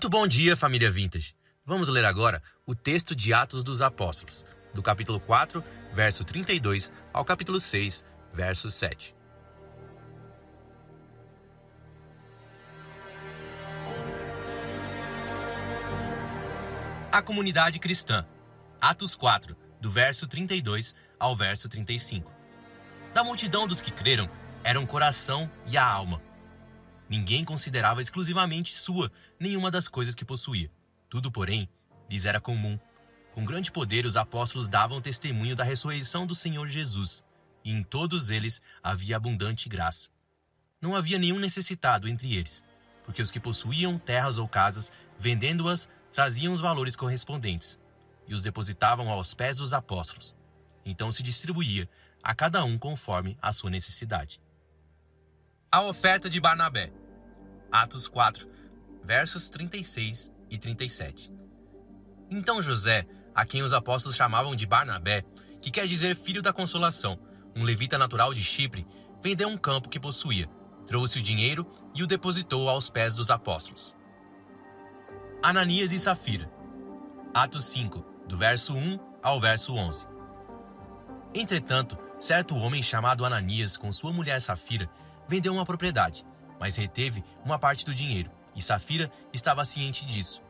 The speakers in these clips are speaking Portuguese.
Muito bom dia, família Vintage. Vamos ler agora o texto de Atos dos Apóstolos, do capítulo 4, verso 32 ao capítulo 6, verso 7. A comunidade cristã. Atos 4, do verso 32 ao verso 35. Da multidão dos que creram, eram o coração e a alma. Ninguém considerava exclusivamente sua nenhuma das coisas que possuía. Tudo, porém, lhes era comum. Com grande poder, os apóstolos davam testemunho da ressurreição do Senhor Jesus, e em todos eles havia abundante graça. Não havia nenhum necessitado entre eles, porque os que possuíam terras ou casas, vendendo-as, traziam os valores correspondentes e os depositavam aos pés dos apóstolos. Então se distribuía a cada um conforme a sua necessidade. A oferta de Barnabé. Atos 4, versos 36 e 37. Então José, a quem os apóstolos chamavam de Barnabé, que quer dizer filho da consolação, um levita natural de Chipre, vendeu um campo que possuía, trouxe o dinheiro e o depositou aos pés dos apóstolos. Ananias e Safira. Atos 5, do verso 1 ao verso 11. Entretanto, certo homem chamado Ananias, com sua mulher Safira, vendeu uma propriedade, mas reteve uma parte do dinheiro, e Safira estava ciente disso.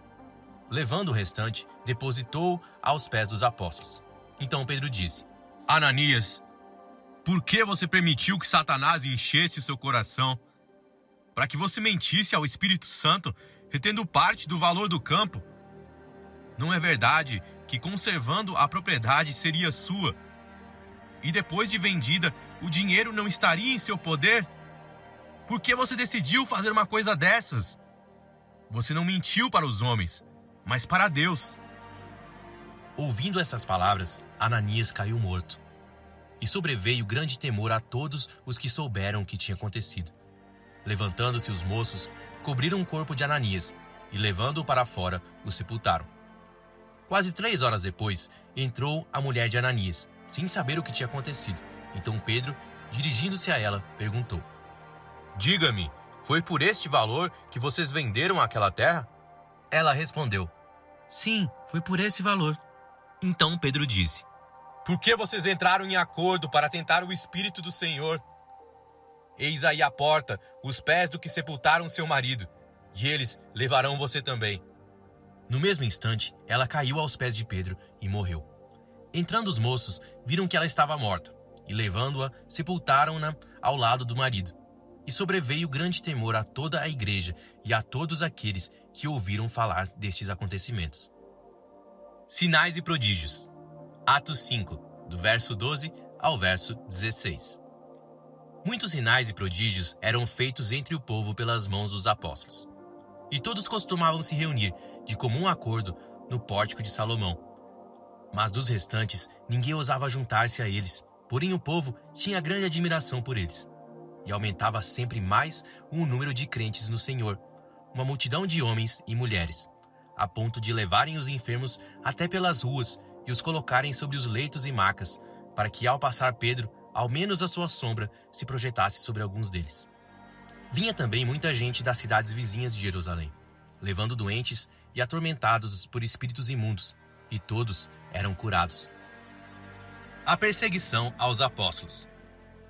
Levando o restante, depositou aos pés dos apóstolos. Então Pedro disse: Ananias, por que você permitiu que Satanás enchesse o seu coração? Para que você mentisse ao Espírito Santo, retendo parte do valor do campo? Não é verdade que conservando a propriedade seria sua, e depois de vendida, o dinheiro não estaria em seu poder? Por que você decidiu fazer uma coisa dessas? Você não mentiu para os homens, mas para Deus. Ouvindo essas palavras, Ananias caiu morto. E sobreveio grande temor a todos os que souberam o que tinha acontecido. Levantando-se os moços, cobriram o corpo de Ananias e, levando-o para fora, o sepultaram. Quase três horas depois, entrou a mulher de Ananias, sem saber o que tinha acontecido. Então Pedro, dirigindo-se a ela, perguntou: Diga-me, foi por este valor que vocês venderam aquela terra? Ela respondeu: Sim, foi por esse valor. Então Pedro disse: Por que vocês entraram em acordo para tentar o Espírito do Senhor? Eis aí a porta, os pés do que sepultaram seu marido, e eles levarão você também. No mesmo instante, ela caiu aos pés de Pedro e morreu. Entrando os moços, viram que ela estava morta, e levando-a, sepultaram-na ao lado do marido. E sobreveio grande temor a toda a igreja e a todos aqueles que ouviram falar destes acontecimentos. Sinais e prodígios. Atos 5, do verso 12 ao verso 16. Muitos sinais e prodígios eram feitos entre o povo pelas mãos dos apóstolos. E todos costumavam se reunir, de comum acordo, no pórtico de Salomão. Mas dos restantes, ninguém ousava juntar-se a eles, porém o povo tinha grande admiração por eles. E aumentava sempre mais o número de crentes no Senhor, uma multidão de homens e mulheres, a ponto de levarem os enfermos até pelas ruas e os colocarem sobre os leitos e macas, para que ao passar Pedro, ao menos a sua sombra se projetasse sobre alguns deles. Vinha também muita gente das cidades vizinhas de Jerusalém, levando doentes e atormentados por espíritos imundos, e todos eram curados. A perseguição aos apóstolos.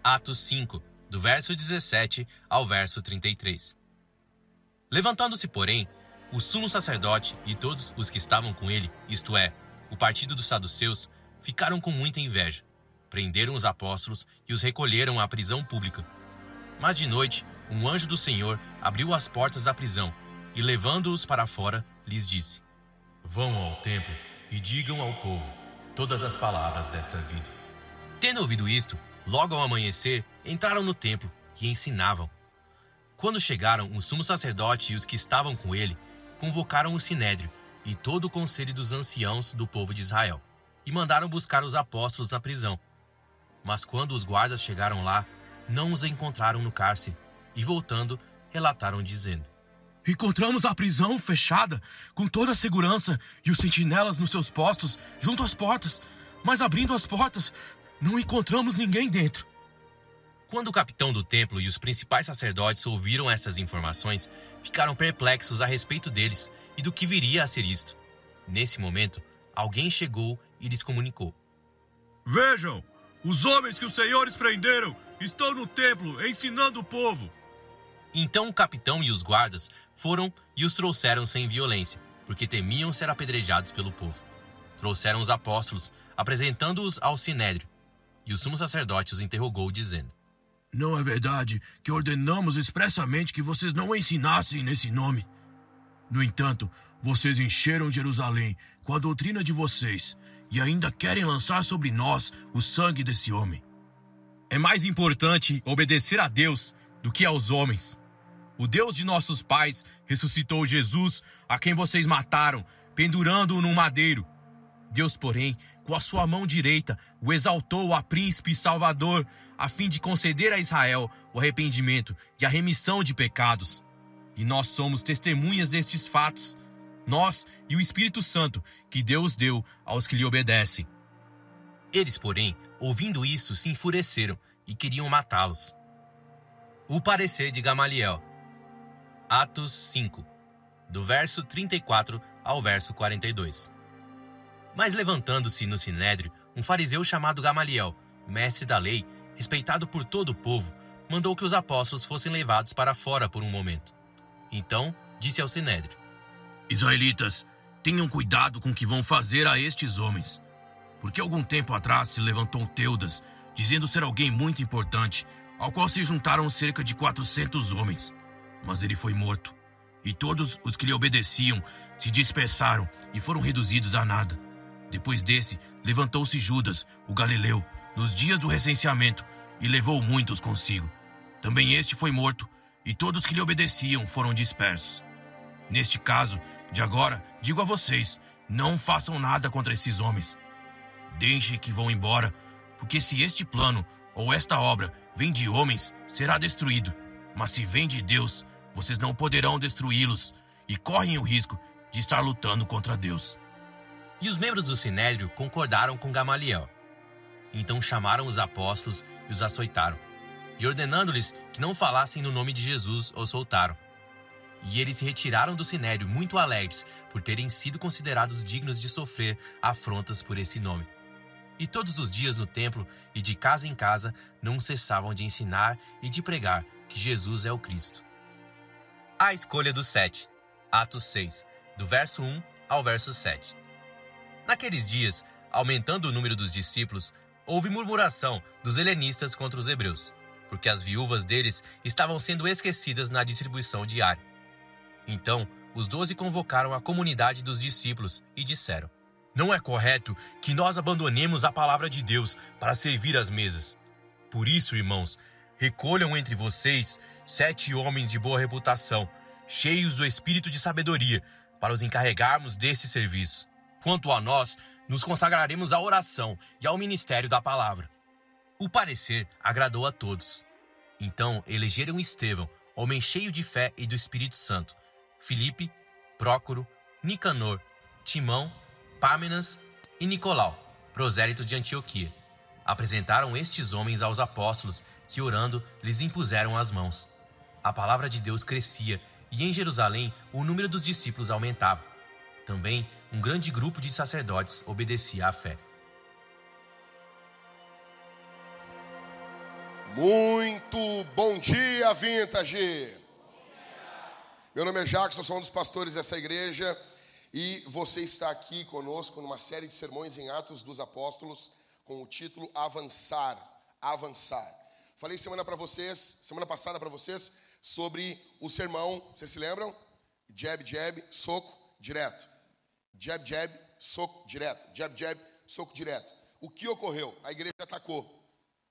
Atos 5, do verso 17 ao verso 33. Levantando-se, porém, o sumo sacerdote e todos os que estavam com ele, isto é, o partido dos saduceus, ficaram com muita inveja. Prenderam os apóstolos e os recolheram à prisão pública. Mas de noite, um anjo do Senhor abriu as portas da prisão e, levando-os para fora, lhes disse: Vão ao templo e digam ao povo todas as palavras desta vida. Tendo ouvido isto, logo ao amanhecer, entraram no templo e ensinavam. Quando chegaram, o sumo sacerdote e os que estavam com ele convocaram o sinédrio e todo o conselho dos anciãos do povo de Israel e mandaram buscar os apóstolos na prisão. Mas quando os guardas chegaram lá, não os encontraram no cárcere e voltando, relataram dizendo: Encontramos a prisão fechada, com toda a segurança e os sentinelas nos seus postos, junto às portas, mas abrindo as portas, não encontramos ninguém dentro. Quando o capitão do templo e os principais sacerdotes ouviram essas informações, ficaram perplexos a respeito deles e do que viria a ser isto. Nesse momento, alguém chegou e lhes comunicou: Vejam, os homens que os senhores prenderam estão no templo ensinando o povo. Então o capitão e os guardas foram e os trouxeram sem violência, porque temiam ser apedrejados pelo povo. Trouxeram os apóstolos, apresentando-os ao sinédrio, e o sumo sacerdote os interrogou, dizendo: não é verdade que ordenamos expressamente que vocês não ensinassem nesse nome. No entanto, vocês encheram Jerusalém com a doutrina de vocês e ainda querem lançar sobre nós o sangue desse homem. É mais importante obedecer a Deus do que aos homens. O Deus de nossos pais ressuscitou Jesus, a quem vocês mataram, pendurando-o num madeiro. Deus, porém, com a sua mão direita, o exaltou a príncipe e salvador, a fim de conceder a Israel o arrependimento e a remissão de pecados. E nós somos testemunhas destes fatos, nós e o Espírito Santo, que Deus deu aos que lhe obedecem. Eles, porém, ouvindo isso, se enfureceram e queriam matá-los. O parecer de Gamaliel. Atos 5, do verso 34 ao verso 42. Mas levantando-se no sinédrio, um fariseu chamado Gamaliel, mestre da lei, respeitado por todo o povo, mandou que os apóstolos fossem levados para fora por um momento. Então disse ao sinédrio: Israelitas, tenham cuidado com o que vão fazer a estes homens. Porque algum tempo atrás se levantou Teudas, dizendo ser alguém muito importante, ao qual se juntaram cerca de 400 homens. Mas ele foi morto, e todos os que lhe obedeciam se dispersaram e foram reduzidos a nada. Depois desse, levantou-se Judas, o galileu, nos dias do recenseamento, e levou muitos consigo. Também este foi morto, e todos que lhe obedeciam foram dispersos. Neste caso, de agora, digo a vocês: não façam nada contra esses homens. Deixem que vão embora, porque se este plano ou esta obra vem de homens, será destruído. Mas se vem de Deus, vocês não poderão destruí-los e correm o risco de estar lutando contra Deus. E os membros do sinédrio concordaram com Gamaliel. Então chamaram os apóstolos e os açoitaram, e ordenando-lhes que não falassem no nome de Jesus, os soltaram. E eles se retiraram do sinédrio muito alegres por terem sido considerados dignos de sofrer afrontas por esse nome. E todos os dias no templo e de casa em casa não cessavam de ensinar e de pregar que Jesus é o Cristo. A escolha dos sete. Atos 6, do verso 1 ao verso 7. Naqueles dias, aumentando o número dos discípulos, houve murmuração dos helenistas contra os hebreus, porque as viúvas deles estavam sendo esquecidas na distribuição diária. Então, os doze convocaram a comunidade dos discípulos e disseram: Não é correto que nós abandonemos a palavra de Deus para servir às mesas. Por isso, irmãos, recolham entre vocês sete homens de boa reputação, cheios do espírito de sabedoria, para os encarregarmos desse serviço. Quanto a nós, nos consagraremos à oração e ao ministério da palavra. O parecer agradou a todos. Então elegeram Estevão, homem cheio de fé e do Espírito Santo, Filipe, Prócoro, Nicanor, Timão, Pâmenas e Nicolau, prosélito de Antioquia. Apresentaram estes homens aos apóstolos, que orando lhes impuseram as mãos. A palavra de Deus crescia e em Jerusalém o número dos discípulos aumentava. Também um grande grupo de sacerdotes obedecia à fé. Muito bom dia, Vintage! Meu nome é Jackson, sou um dos pastores dessa igreja e você está aqui conosco numa série de sermões em Atos dos Apóstolos com o título Avançar, Avançar. Falei semana para vocês, semana passada para vocês sobre o sermão, vocês se lembram? Jab, jab, soco, direto. Jab, jab, soco direto. Jab, jab, soco direto. O que ocorreu? A igreja atacou.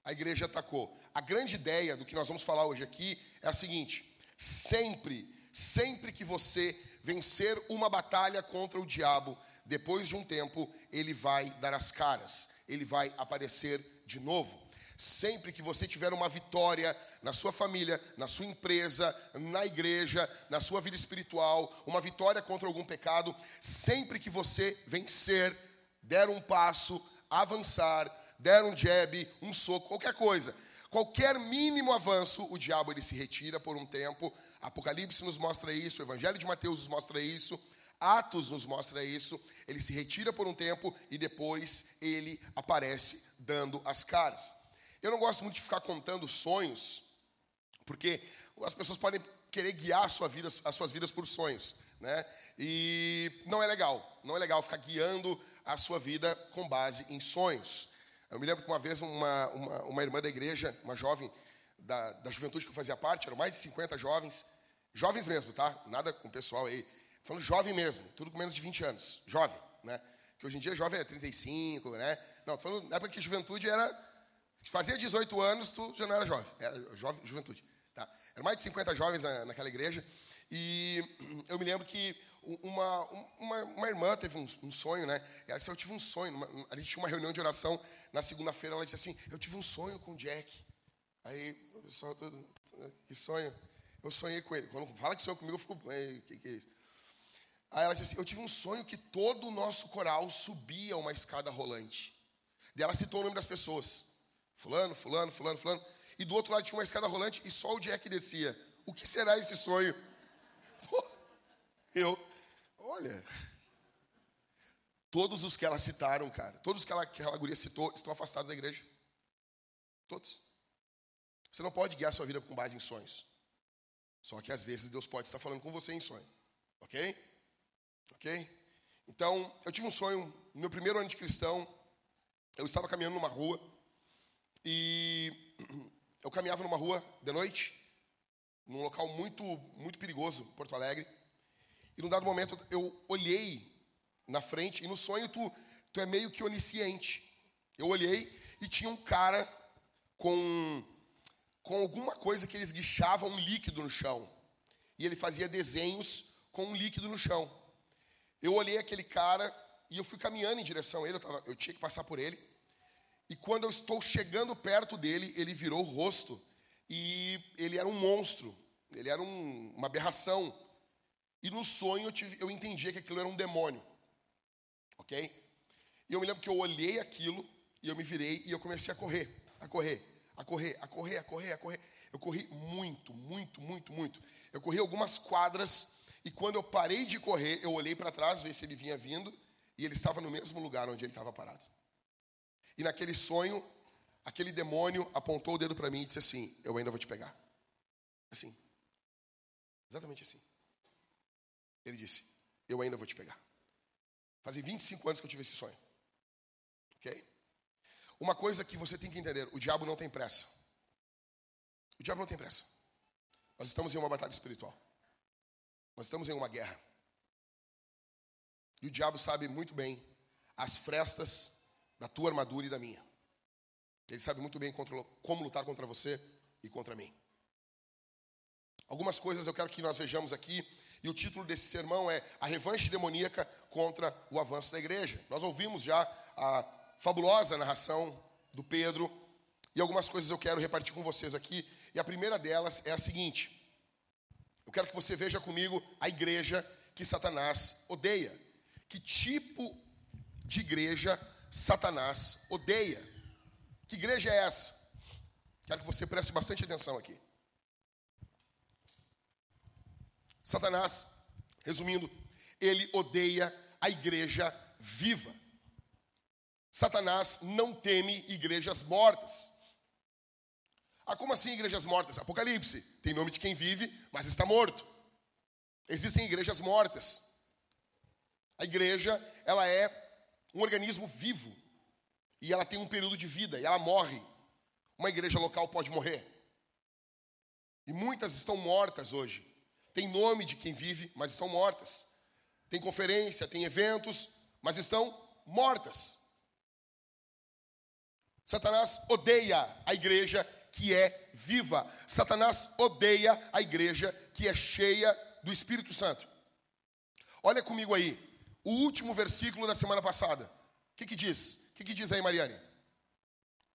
A igreja atacou. A grande ideia do que nós vamos falar hoje aqui é a seguinte: sempre, sempre que você vencer uma batalha contra o diabo, depois de um tempo, ele vai dar as caras, ele vai aparecer de novo. Sempre que você tiver uma vitória na sua família, na sua empresa, na igreja, na sua vida espiritual, uma vitória contra algum pecado, sempre que você vencer, der um passo, avançar, der um jab, um soco, qualquer coisa, Qualquer mínimo avanço, o diabo ele se retira por um tempo. Apocalipse nos mostra isso, o Evangelho de Mateus nos mostra isso, Atos nos mostra isso. Ele se retira por um tempo e depois ele aparece dando as caras. Eu não gosto muito de ficar contando sonhos, porque as pessoas podem querer guiar a sua vida, as suas vidas por sonhos, né? E não é legal, não é legal ficar guiando a sua vida com base em sonhos. Eu me lembro que uma vez uma, uma, uma irmã da igreja, uma jovem da, da juventude que eu fazia parte, eram mais de 50 jovens, jovens mesmo, tá? Nada com o pessoal aí, falando jovem mesmo, tudo com menos de 20 anos, jovem, né? Que hoje em dia jovem é 35, né? Não, tô falando na época que juventude era, fazia 18 anos, tu já não era jovem, era jovem, juventude, tá? Eram mais de 50 jovens na, naquela igreja, e eu me lembro que uma, uma, uma irmã teve um, um, sonho, né? Ela disse, eu tive um sonho, uma, a gente tinha uma reunião de oração na segunda-feira, ela disse assim, eu tive um sonho com o Jack. Aí pessoal todo, que sonho? Eu sonhei com ele. Quando fala que sonhou comigo, eu fico, o que, que é isso? Aí ela disse assim, eu tive um sonho que todo o nosso coral subia uma escada rolante. Daí ela citou o nome das pessoas. Fulano, fulano, fulano, fulano. E do outro lado tinha uma escada rolante e só o Jack descia. O que será esse sonho? Pô, eu, olha, Todos os que ela citaram, cara, todos que ela, que aquela guria citou, estão afastados da igreja. Todos. Você não pode guiar sua vida com base em sonhos. Só que às vezes Deus pode estar falando com você em sonho. Ok? Ok? Então, eu tive um sonho, no meu primeiro ano de cristão, eu estava caminhando numa rua e eu caminhava numa rua de noite, num local muito, muito perigoso, Porto Alegre. E num dado momento eu olhei na frente, e no sonho tu, tu é meio que onisciente. Eu olhei e tinha um cara com, com alguma coisa que ele esguichava um líquido no chão. E ele fazia desenhos com um líquido no chão. Eu olhei aquele cara e eu fui caminhando em direção a ele, eu, tava, eu tinha que passar por ele. E quando eu estou chegando perto dele, ele virou o rosto e ele era um monstro, ele era um, uma aberração. E no sonho eu, tive, eu entendia que aquilo era um demônio ok? E eu me lembro que eu olhei aquilo e eu me virei e eu comecei a correr, a correr, a correr, a correr, a correr, a correr. Eu corri muito, muito, muito, muito. Eu corri algumas quadras e quando eu parei de correr, eu olhei para trás, ver se ele vinha vindo e ele estava no mesmo lugar onde ele estava parado. E naquele sonho, aquele demônio apontou o dedo para mim e disse assim: Eu ainda vou te pegar. Assim. Exatamente assim. Ele disse: Eu ainda vou te pegar. Fazem 25 anos que eu tive esse sonho. Ok? Uma coisa que você tem que entender: o diabo não tem pressa. O diabo não tem pressa. Nós estamos em uma batalha espiritual. Nós estamos em uma guerra. E o diabo sabe muito bem as frestas da tua armadura e da minha. Ele sabe muito bem como lutar contra você e contra mim. Algumas coisas eu quero que nós vejamos aqui e o título desse sermão é A Revanche Demoníaca contra o Avanço da Igreja. Nós ouvimos já a fabulosa narração do Pedro e algumas coisas eu quero repartir com vocês aqui. E a primeira delas é a seguinte: eu quero que você veja comigo a igreja que Satanás odeia. Que tipo de igreja Satanás odeia? Que igreja é essa? Quero que você preste bastante atenção aqui. Satanás, resumindo, ele odeia a igreja viva. Satanás não teme igrejas mortas. Ah, como assim igrejas mortas? Apocalipse tem nome de quem vive, mas está morto. Existem igrejas mortas. A igreja, ela é um organismo vivo. E ela tem um período de vida, e ela morre. Uma igreja local pode morrer. E muitas estão mortas hoje tem nome de quem vive, mas estão mortas. Tem conferência, tem eventos, mas estão mortas. Satanás odeia a igreja que é viva. Satanás odeia a igreja que é cheia do Espírito Santo. Olha comigo aí, o último versículo da semana passada. O que, que diz? O que, que diz aí, Mariane?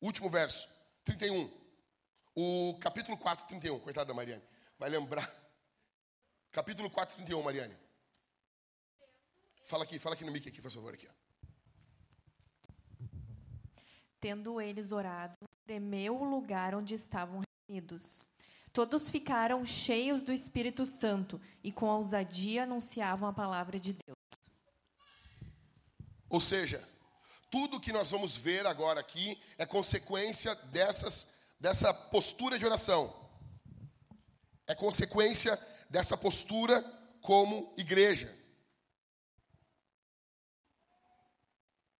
Último verso, 31. O capítulo 4, 31. Coitada da Mariane. Vai lembrar Capítulo 4, 31, Mariane. Fala aqui, fala aqui no mic aqui, por favor, aqui. Tendo eles orado, tremeu o lugar onde estavam reunidos. Todos ficaram cheios do Espírito Santo e com ousadia anunciavam a palavra de Deus. Ou seja, tudo que nós vamos ver agora aqui é consequência dessas, dessa postura de oração. É consequência dessa postura como igreja.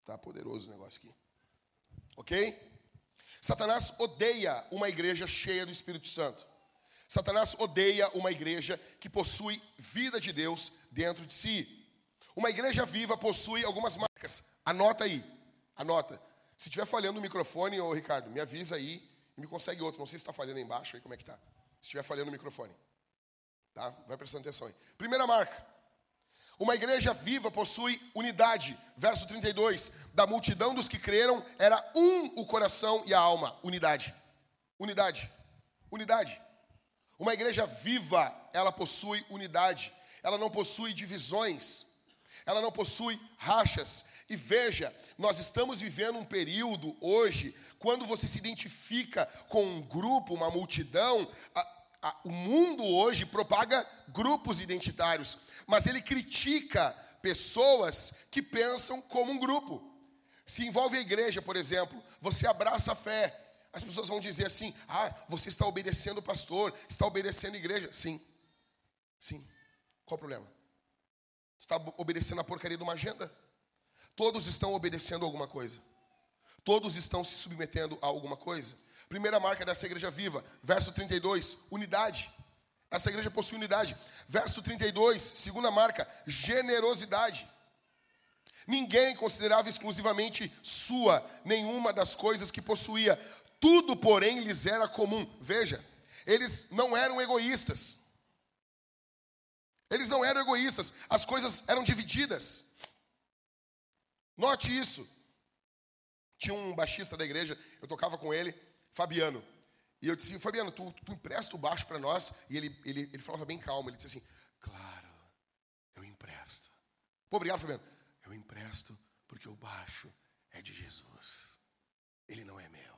Tá poderoso o negócio aqui. Ok? Satanás odeia uma igreja cheia do Espírito Santo. Satanás odeia uma igreja que possui vida de Deus dentro de si. Uma igreja viva possui algumas marcas. Anota aí. Anota. Se estiver falhando o microfone, ô Ricardo, me avisa aí e me consegue outro. Não sei se está falhando aí embaixo, aí como é que está. Se estiver falhando o microfone. Tá? Vai prestando atenção aí. Primeira marca. Uma igreja viva possui unidade. Verso 32. Da multidão dos que creram, era um o coração e a alma. Unidade. Unidade. Unidade. Uma igreja viva, ela possui unidade. Ela não possui divisões. Ela não possui rachas. E veja, nós estamos vivendo um período hoje, quando você se identifica com um grupo, uma multidão, a, o mundo hoje propaga grupos identitários, mas ele critica pessoas que pensam como um grupo. Se envolve a igreja, por exemplo, você abraça a fé. As pessoas vão dizer assim: ah, você está obedecendo o pastor, está obedecendo a igreja. Sim, sim. Qual o problema? Está obedecendo a porcaria de uma agenda? Todos estão obedecendo alguma coisa. Todos estão se submetendo a alguma coisa. Primeira marca dessa igreja viva, verso 32, unidade. Essa igreja possui unidade. Verso 32, segunda marca, generosidade. Ninguém considerava exclusivamente sua nenhuma das coisas que possuía. Tudo, porém, lhes era comum. Veja, eles não eram egoístas. Eles não eram egoístas. As coisas eram divididas. Note isso. Tinha um baixista da igreja, eu tocava com ele. Fabiano. E eu disse, Fabiano, tu, tu empresta o baixo para nós? E ele, ele, ele falava bem calmo, ele disse assim, claro, eu empresto. Pô, obrigado, Fabiano. Eu empresto porque o baixo é de Jesus. Ele não é meu.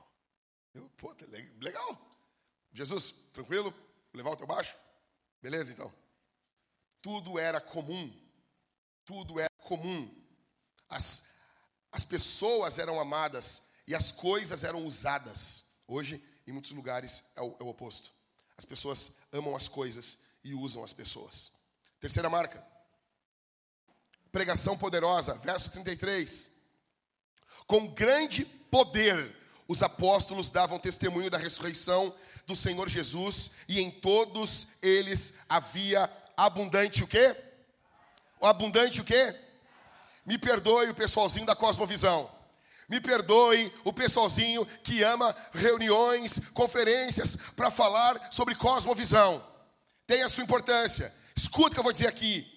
Eu, pô, tá legal. Jesus, tranquilo? Levar o teu baixo? Beleza, então. Tudo era comum. Tudo era comum. As, as pessoas eram amadas e as coisas eram usadas. Hoje, em muitos lugares, é o, é o oposto. As pessoas amam as coisas e usam as pessoas. Terceira marca. Pregação poderosa, verso 33. Com grande poder, os apóstolos davam testemunho da ressurreição do Senhor Jesus, e em todos eles havia abundante o quê? O abundante o quê? Me perdoe o pessoalzinho da Cosmovisão. Me perdoe o pessoalzinho que ama reuniões, conferências para falar sobre cosmovisão. Tem a sua importância. Escuta o que eu vou dizer aqui.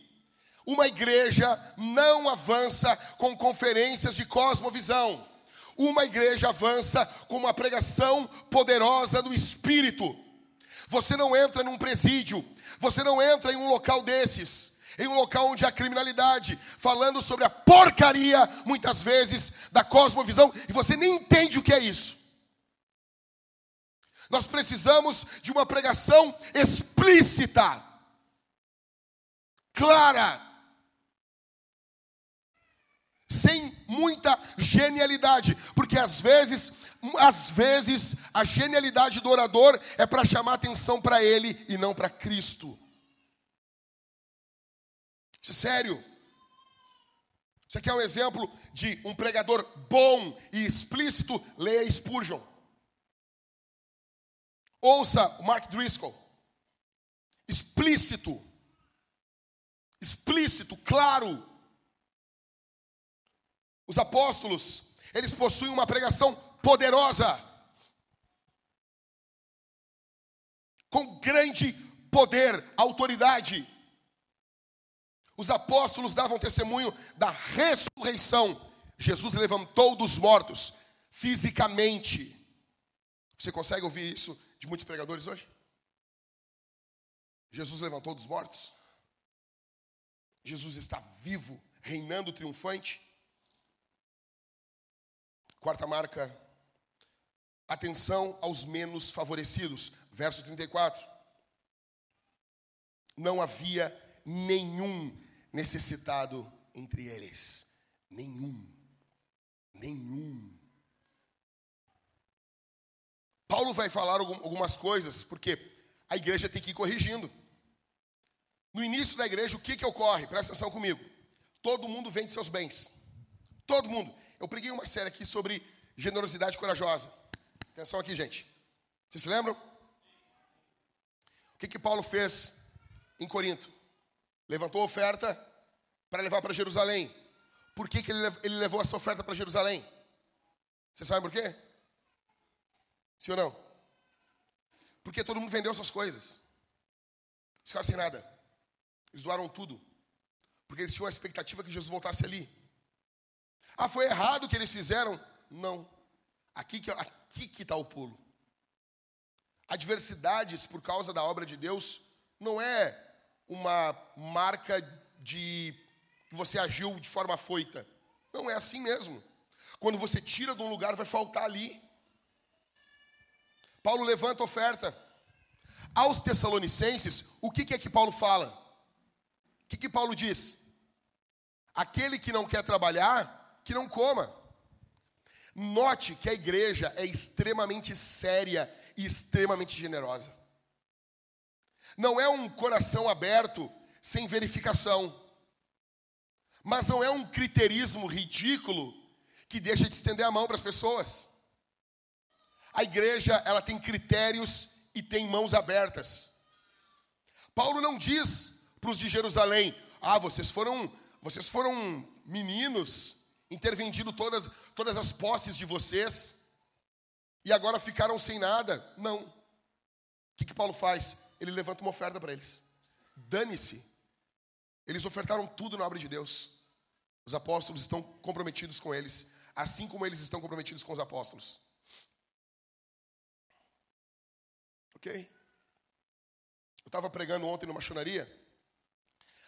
Uma igreja não avança com conferências de cosmovisão. Uma igreja avança com uma pregação poderosa do Espírito. Você não entra num presídio, você não entra em um local desses em um local onde há criminalidade, falando sobre a porcaria, muitas vezes, da cosmovisão, e você nem entende o que é isso. Nós precisamos de uma pregação explícita, clara, sem muita genialidade, porque às vezes, às vezes a genialidade do orador é para chamar atenção para ele e não para Cristo. Isso é sério. Você quer um exemplo de um pregador bom e explícito? Leia Spurgeon. Ouça o Mark Driscoll. Explícito. Explícito, claro. Os apóstolos, eles possuem uma pregação poderosa. Com grande poder, autoridade. Os apóstolos davam testemunho da ressurreição. Jesus levantou dos mortos, fisicamente. Você consegue ouvir isso de muitos pregadores hoje? Jesus levantou dos mortos. Jesus está vivo, reinando triunfante. Quarta marca atenção aos menos favorecidos. Verso 34. Não havia nenhum necessitado entre eles. Nenhum. Nenhum. Paulo vai falar algumas coisas, porque a igreja tem que ir corrigindo. No início da igreja, o que, que ocorre? Presta atenção comigo. Todo mundo vende seus bens. Todo mundo. Eu preguei uma série aqui sobre generosidade corajosa. Atenção aqui, gente. Vocês se lembram? O que, que Paulo fez em Corinto? Levantou oferta para levar para Jerusalém. Por que, que ele levou essa oferta para Jerusalém? Você sabe por quê? Sim ou não? Porque todo mundo vendeu suas coisas. Ficaram sem nada. Eles doaram tudo. Porque eles tinham a expectativa que Jesus voltasse ali. Ah, foi errado o que eles fizeram? Não. Aqui que aqui que está o pulo. Adversidades por causa da obra de Deus não é uma marca de que você agiu de forma foita. Não é assim mesmo. Quando você tira de um lugar, vai faltar ali. Paulo levanta a oferta. Aos Tessalonicenses, o que, que é que Paulo fala? O que, que Paulo diz? Aquele que não quer trabalhar, que não coma. Note que a igreja é extremamente séria e extremamente generosa. Não é um coração aberto sem verificação. Mas não é um criterismo ridículo que deixa de estender a mão para as pessoas. A igreja, ela tem critérios e tem mãos abertas. Paulo não diz para os de Jerusalém: "Ah, vocês foram, vocês foram meninos, intervendido todas todas as posses de vocês e agora ficaram sem nada". Não. O que que Paulo faz? Ele levanta uma oferta para eles. Dane-se. Eles ofertaram tudo na obra de Deus. Os apóstolos estão comprometidos com eles, assim como eles estão comprometidos com os apóstolos. Ok? Eu estava pregando ontem numa machonaria.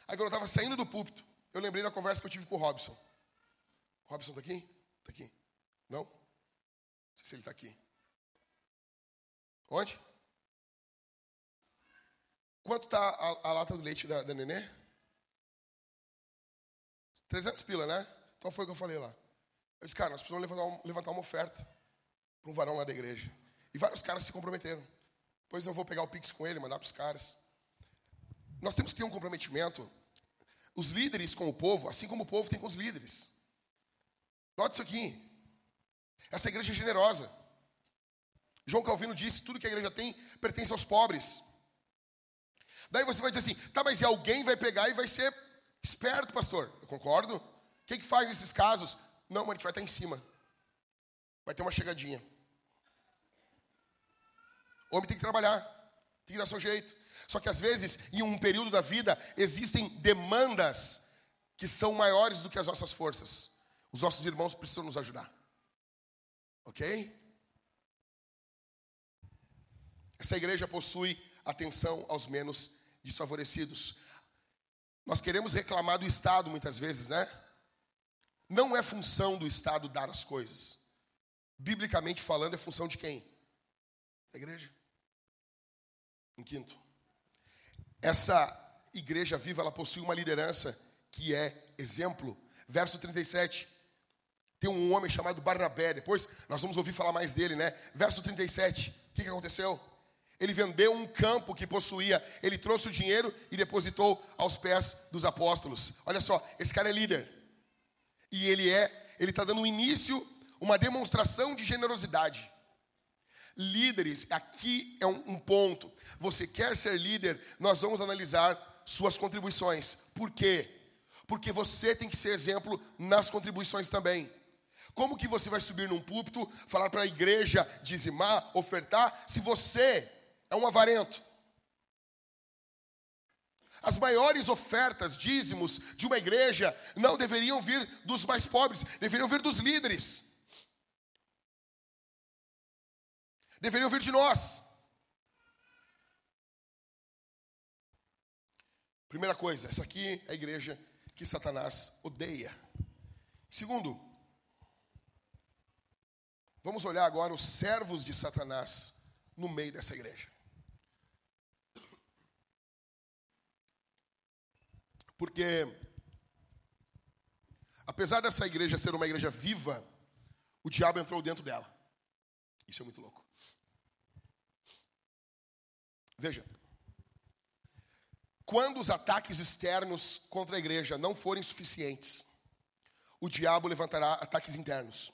Aí quando eu estava saindo do púlpito, eu lembrei da conversa que eu tive com o Robson. Robson está aqui? Está aqui. Não? Não sei se ele está aqui. Onde? Quanto está a, a, lata do leite da, da nenê? 300 pila, né? Então foi o que eu falei lá. Eu disse, cara, nós precisamos levantar, levantar uma oferta para um varão lá da igreja. E vários caras se comprometeram. Depois eu vou pegar o Pix com ele, mandar para os caras. Nós temos que ter um comprometimento. Os líderes com o povo, assim como o povo tem com os líderes. Note isso aqui. Essa igreja é generosa. João Calvino disse: tudo que a igreja tem pertence aos pobres. Daí você vai dizer assim: tá, mas alguém vai pegar e vai ser Esperto, pastor. Eu concordo. O que, faz nesses casos? Não, mas a gente vai estar em cima. Vai ter uma chegadinha. O homem tem que trabalhar, tem que dar seu jeito. Só que às vezes, em um período da vida, existem demandas que são maiores do que as nossas forças. Os nossos irmãos precisam nos ajudar. Ok? Essa igreja possui atenção aos menos desfavorecidos. Nós queremos reclamar do Estado muitas vezes, né? Não é função do Estado dar as coisas. Biblicamente falando, é função de quem? Da igreja. Em quinto, essa igreja viva, ela possui uma liderança que é exemplo. Verso 37. Tem um homem chamado Barnabé. Depois nós vamos ouvir falar mais dele, né? Verso 37. O que, que aconteceu? Ele vendeu um campo que possuía, ele trouxe o dinheiro e depositou aos pés dos apóstolos. Olha só, esse cara é líder. E ele é, ele está dando início, uma demonstração de generosidade. Líderes, aqui é um, um ponto. Você quer ser líder? Nós vamos analisar suas contribuições. Por quê? Porque você tem que ser exemplo nas contribuições também. Como que você vai subir num púlpito, falar para a igreja dizimar, ofertar, se você é um avarento. As maiores ofertas, dízimos de uma igreja não deveriam vir dos mais pobres, deveriam vir dos líderes. Deveriam vir de nós. Primeira coisa, essa aqui é a igreja que Satanás odeia. Segundo, Vamos olhar agora os servos de Satanás no meio dessa igreja. Porque, apesar dessa igreja ser uma igreja viva, o diabo entrou dentro dela. Isso é muito louco. Veja, quando os ataques externos contra a igreja não forem suficientes, o diabo levantará ataques internos.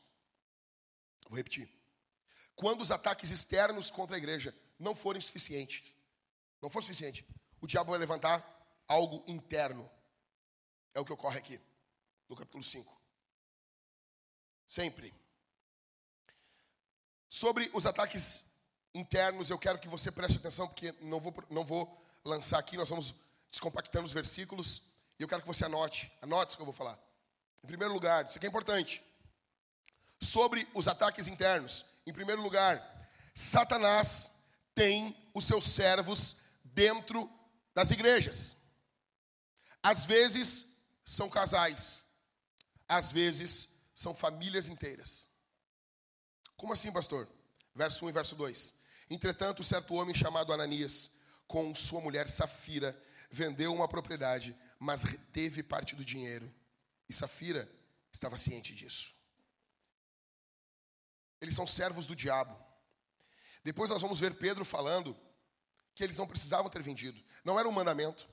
Vou repetir. Quando os ataques externos contra a igreja não forem suficientes, não for suficiente, o diabo vai levantar algo interno. É o que ocorre aqui, no capítulo 5. Sempre. Sobre os ataques internos, eu quero que você preste atenção, porque não vou, não vou lançar aqui, nós vamos descompactando os versículos, e eu quero que você anote, anote o que eu vou falar. Em primeiro lugar, isso aqui é importante. Sobre os ataques internos, em primeiro lugar, Satanás tem os seus servos dentro das igrejas. Às vezes são casais, às vezes são famílias inteiras. Como assim, pastor? Verso 1 e verso 2. Entretanto, certo homem chamado Ananias, com sua mulher Safira, vendeu uma propriedade, mas reteve parte do dinheiro. E Safira estava ciente disso. Eles são servos do diabo. Depois nós vamos ver Pedro falando que eles não precisavam ter vendido. Não era um mandamento.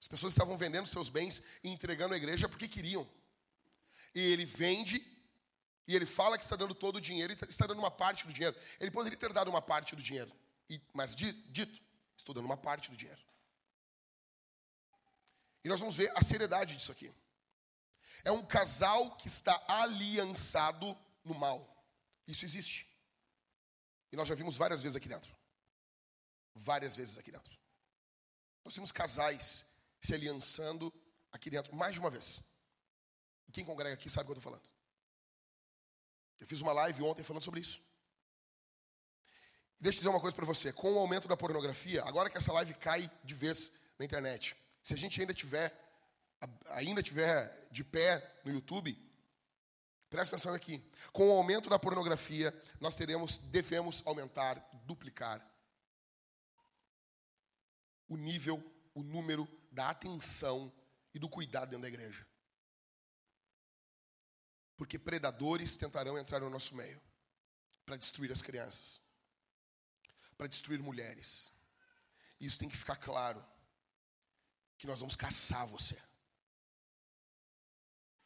As pessoas estavam vendendo seus bens e entregando à igreja porque queriam. E ele vende e ele fala que está dando todo o dinheiro e está dando uma parte do dinheiro. Ele poderia ter dado uma parte do dinheiro, mas dito, estou dando uma parte do dinheiro. E nós vamos ver a seriedade disso aqui. É um casal que está aliançado no mal. Isso existe. E nós já vimos várias vezes aqui dentro. Várias vezes aqui dentro. Nós temos casais se aliançando aqui dentro mais de uma vez. E quem congrega aqui sabe o que eu estou falando. Eu fiz uma live ontem falando sobre isso. Deixa eu dizer uma coisa para você. Com o aumento da pornografia, agora que essa live cai de vez na internet, se a gente ainda tiver, ainda tiver de pé no YouTube, Presta atenção aqui. Com o aumento da pornografia, nós teremos, devemos aumentar, duplicar o nível, o número da atenção e do cuidado dentro da igreja. Porque predadores tentarão entrar no nosso meio para destruir as crianças, para destruir mulheres. Isso tem que ficar claro que nós vamos caçar você.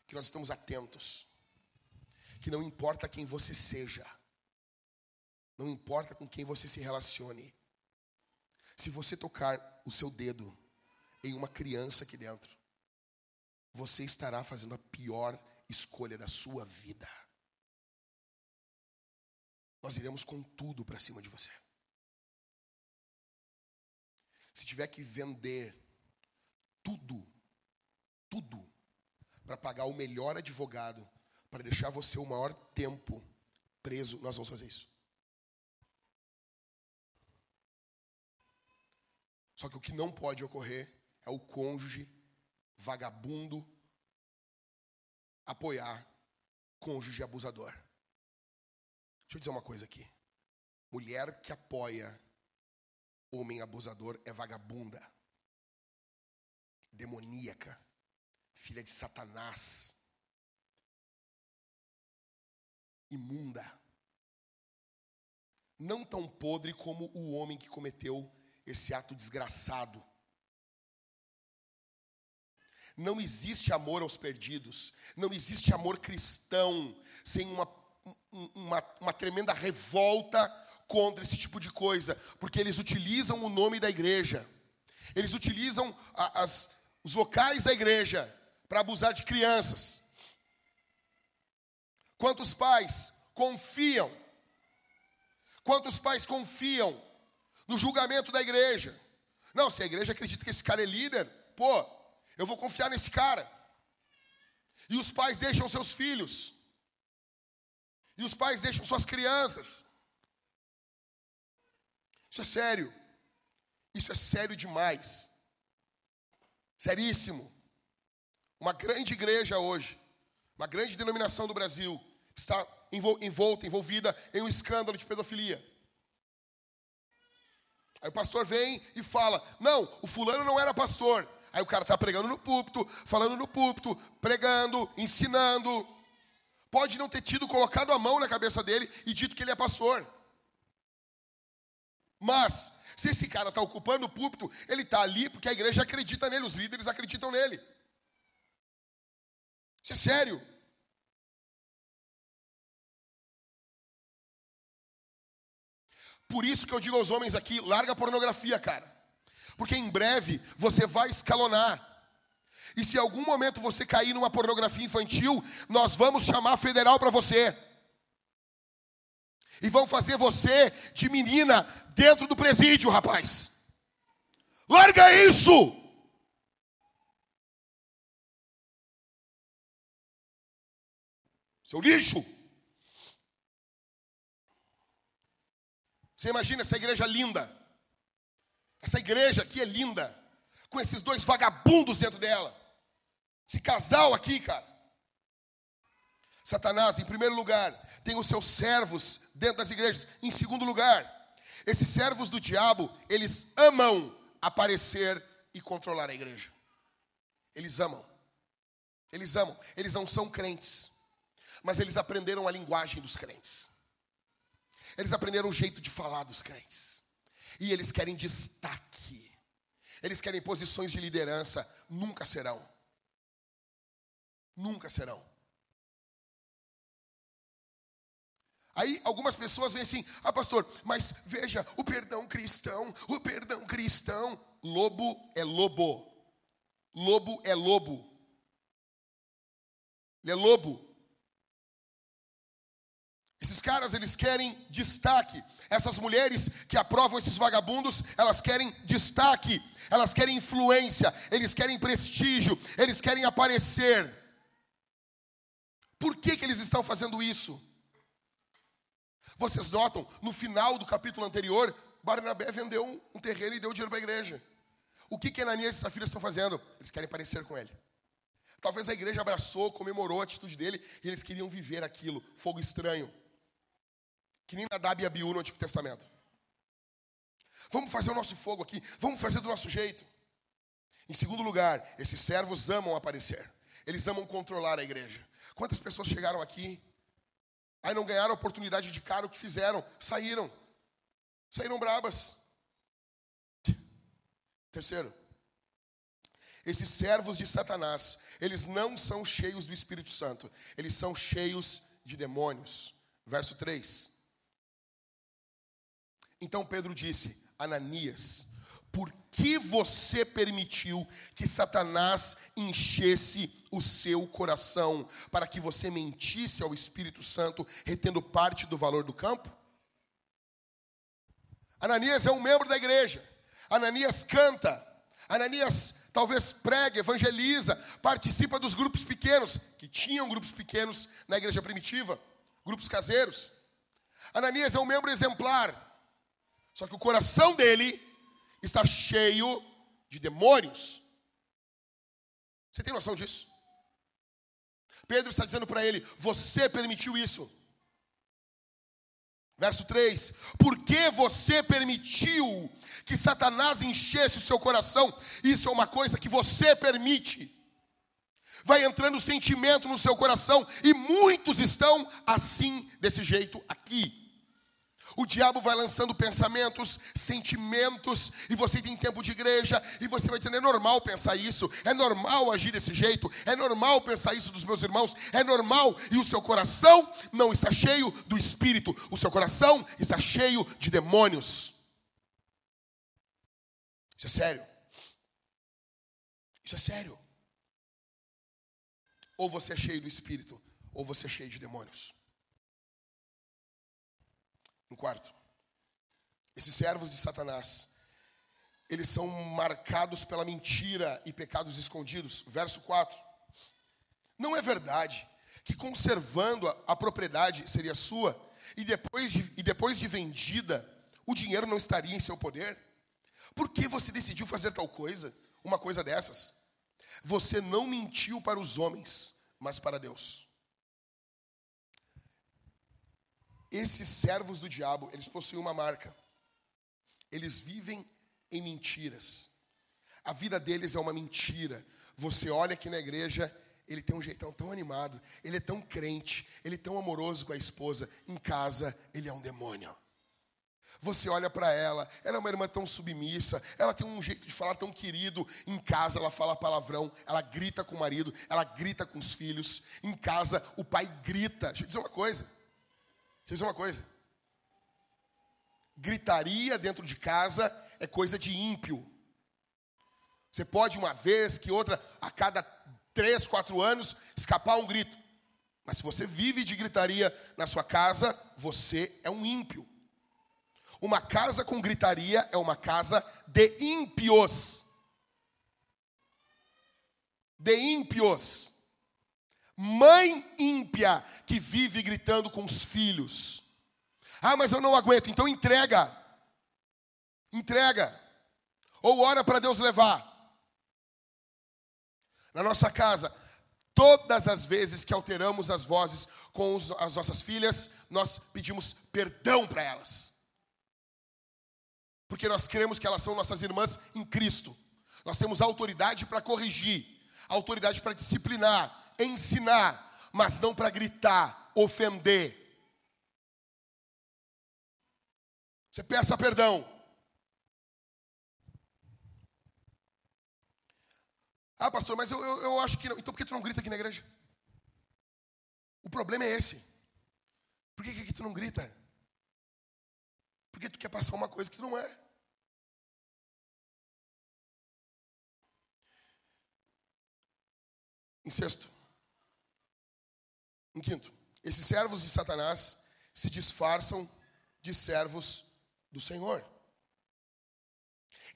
Que nós estamos atentos que não importa quem você seja, não importa com quem você se relacione, se você tocar o seu dedo em uma criança aqui dentro, você estará fazendo a pior escolha da sua vida. Nós iremos com tudo para cima de você. Se tiver que vender tudo, tudo, para pagar o melhor advogado, para deixar você o maior tempo preso, nós vamos fazer isso. Só que o que não pode ocorrer é o cônjuge vagabundo apoiar cônjuge abusador. Deixa eu dizer uma coisa aqui. Mulher que apoia homem abusador é vagabunda, demoníaca, filha de Satanás imunda. Não tão podre como o homem que cometeu esse ato desgraçado. Não existe amor aos perdidos, não existe amor cristão sem uma, uma, uma tremenda revolta contra esse tipo de coisa, porque eles utilizam o nome da igreja, eles utilizam a, as, os locais da igreja para abusar de crianças. Quantos pais confiam? Quantos pais confiam no julgamento da igreja? Não, se a igreja acredita que esse cara é líder, pô, eu vou confiar nesse cara. E os pais deixam seus filhos. E os pais deixam suas crianças. Isso é sério. Isso é sério demais. Seríssimo. Uma grande igreja hoje, uma grande denominação do Brasil, está envolta, envolvida em um escândalo de pedofilia. Aí o pastor vem e fala: Não, o fulano não era pastor. Aí o cara está pregando no púlpito, falando no púlpito, pregando, ensinando. Pode não ter tido colocado a mão na cabeça dele e dito que ele é pastor. Mas, se esse cara está ocupando o púlpito, ele está ali porque a igreja acredita nele, os líderes acreditam nele. Isso é sério. Por isso que eu digo aos homens aqui: larga a pornografia, cara. Porque em breve você vai escalonar. E se em algum momento você cair numa pornografia infantil, nós vamos chamar a federal para você. E vão fazer você de menina dentro do presídio, rapaz. Larga isso! Seu lixo! Você imagina essa igreja linda. Essa igreja aqui é linda. Com esses dois vagabundos dentro dela. Esse casal aqui, cara. Satanás, em primeiro lugar, tem os seus servos dentro das igrejas. Em segundo lugar, esses servos do diabo, eles amam aparecer e controlar a igreja. Eles amam. Eles amam. Eles não são crentes, mas eles aprenderam a linguagem dos crentes. Eles aprenderam o jeito de falar dos crentes. E eles querem destaque. Eles querem posições de liderança. Nunca serão. Nunca serão. Aí algumas pessoas vêm assim: ah, pastor, mas veja, o perdão cristão, o perdão cristão. Lobo é lobo. Lobo é lobo. Ele é lobo. Esses caras, eles querem destaque. Essas mulheres que aprovam esses vagabundos, elas querem destaque, elas querem influência, eles querem prestígio, eles querem aparecer. Por que, que eles estão fazendo isso? Vocês notam, no final do capítulo anterior, Barnabé vendeu um, um terreno e deu dinheiro para a igreja. O que, que Ananias e Safira estão fazendo? Eles querem parecer com ele. Talvez a igreja abraçou, comemorou a atitude dele e eles queriam viver aquilo, fogo estranho. Que nem Nadab e Abiú no Antigo Testamento. Vamos fazer o nosso fogo aqui, vamos fazer do nosso jeito. Em segundo lugar, esses servos amam aparecer. Eles amam controlar a igreja. Quantas pessoas chegaram aqui, aí não ganharam a oportunidade de cara o que fizeram, saíram. Saíram brabas. Terceiro, esses servos de Satanás, eles não são cheios do Espírito Santo, eles são cheios de demônios. Verso 3. Então Pedro disse: Ananias, por que você permitiu que Satanás enchesse o seu coração para que você mentisse ao Espírito Santo, retendo parte do valor do campo? Ananias é um membro da igreja. Ananias canta. Ananias talvez prega, evangeliza, participa dos grupos pequenos, que tinham grupos pequenos na igreja primitiva, grupos caseiros. Ananias é um membro exemplar. Só que o coração dele está cheio de demônios. Você tem noção disso? Pedro está dizendo para ele: Você permitiu isso. Verso 3: Por que você permitiu que Satanás enchesse o seu coração? Isso é uma coisa que você permite. Vai entrando sentimento no seu coração, e muitos estão assim, desse jeito aqui. O diabo vai lançando pensamentos, sentimentos, e você tem tempo de igreja, e você vai dizendo: é normal pensar isso, é normal agir desse jeito, é normal pensar isso dos meus irmãos, é normal, e o seu coração não está cheio do espírito, o seu coração está cheio de demônios. Isso é sério. Isso é sério. Ou você é cheio do espírito, ou você é cheio de demônios. Um quarto. Esses servos de Satanás, eles são marcados pela mentira e pecados escondidos. Verso 4. Não é verdade que conservando a, a propriedade seria sua e depois, de, e depois de vendida, o dinheiro não estaria em seu poder? Por que você decidiu fazer tal coisa, uma coisa dessas? Você não mentiu para os homens, mas para Deus. Esses servos do diabo, eles possuem uma marca. Eles vivem em mentiras. A vida deles é uma mentira. Você olha aqui na igreja, ele tem um jeitão tão animado, ele é tão crente, ele é tão amoroso com a esposa. Em casa, ele é um demônio. Você olha para ela, ela é uma irmã tão submissa, ela tem um jeito de falar tão querido. Em casa, ela fala palavrão, ela grita com o marido, ela grita com os filhos. Em casa, o pai grita. Deixa eu dizer uma coisa. Deixa eu dizer uma coisa. Gritaria dentro de casa é coisa de ímpio. Você pode uma vez que outra, a cada três, quatro anos, escapar um grito. Mas se você vive de gritaria na sua casa, você é um ímpio. Uma casa com gritaria é uma casa de ímpios. De ímpios. Mãe ímpia que vive gritando com os filhos. Ah, mas eu não aguento. Então entrega. Entrega. Ou ora para Deus levar. Na nossa casa, todas as vezes que alteramos as vozes com as nossas filhas, nós pedimos perdão para elas porque nós cremos que elas são nossas irmãs em Cristo. Nós temos autoridade para corrigir, autoridade para disciplinar, ensinar, mas não para gritar, ofender. Você peça perdão. Ah, pastor, mas eu, eu, eu acho que não. Então por que tu não grita aqui na igreja? O problema é esse. Por que, que tu não grita? Porque tu quer passar uma coisa que tu não é. Em. Em quinto. Esses servos de Satanás se disfarçam de servos do Senhor.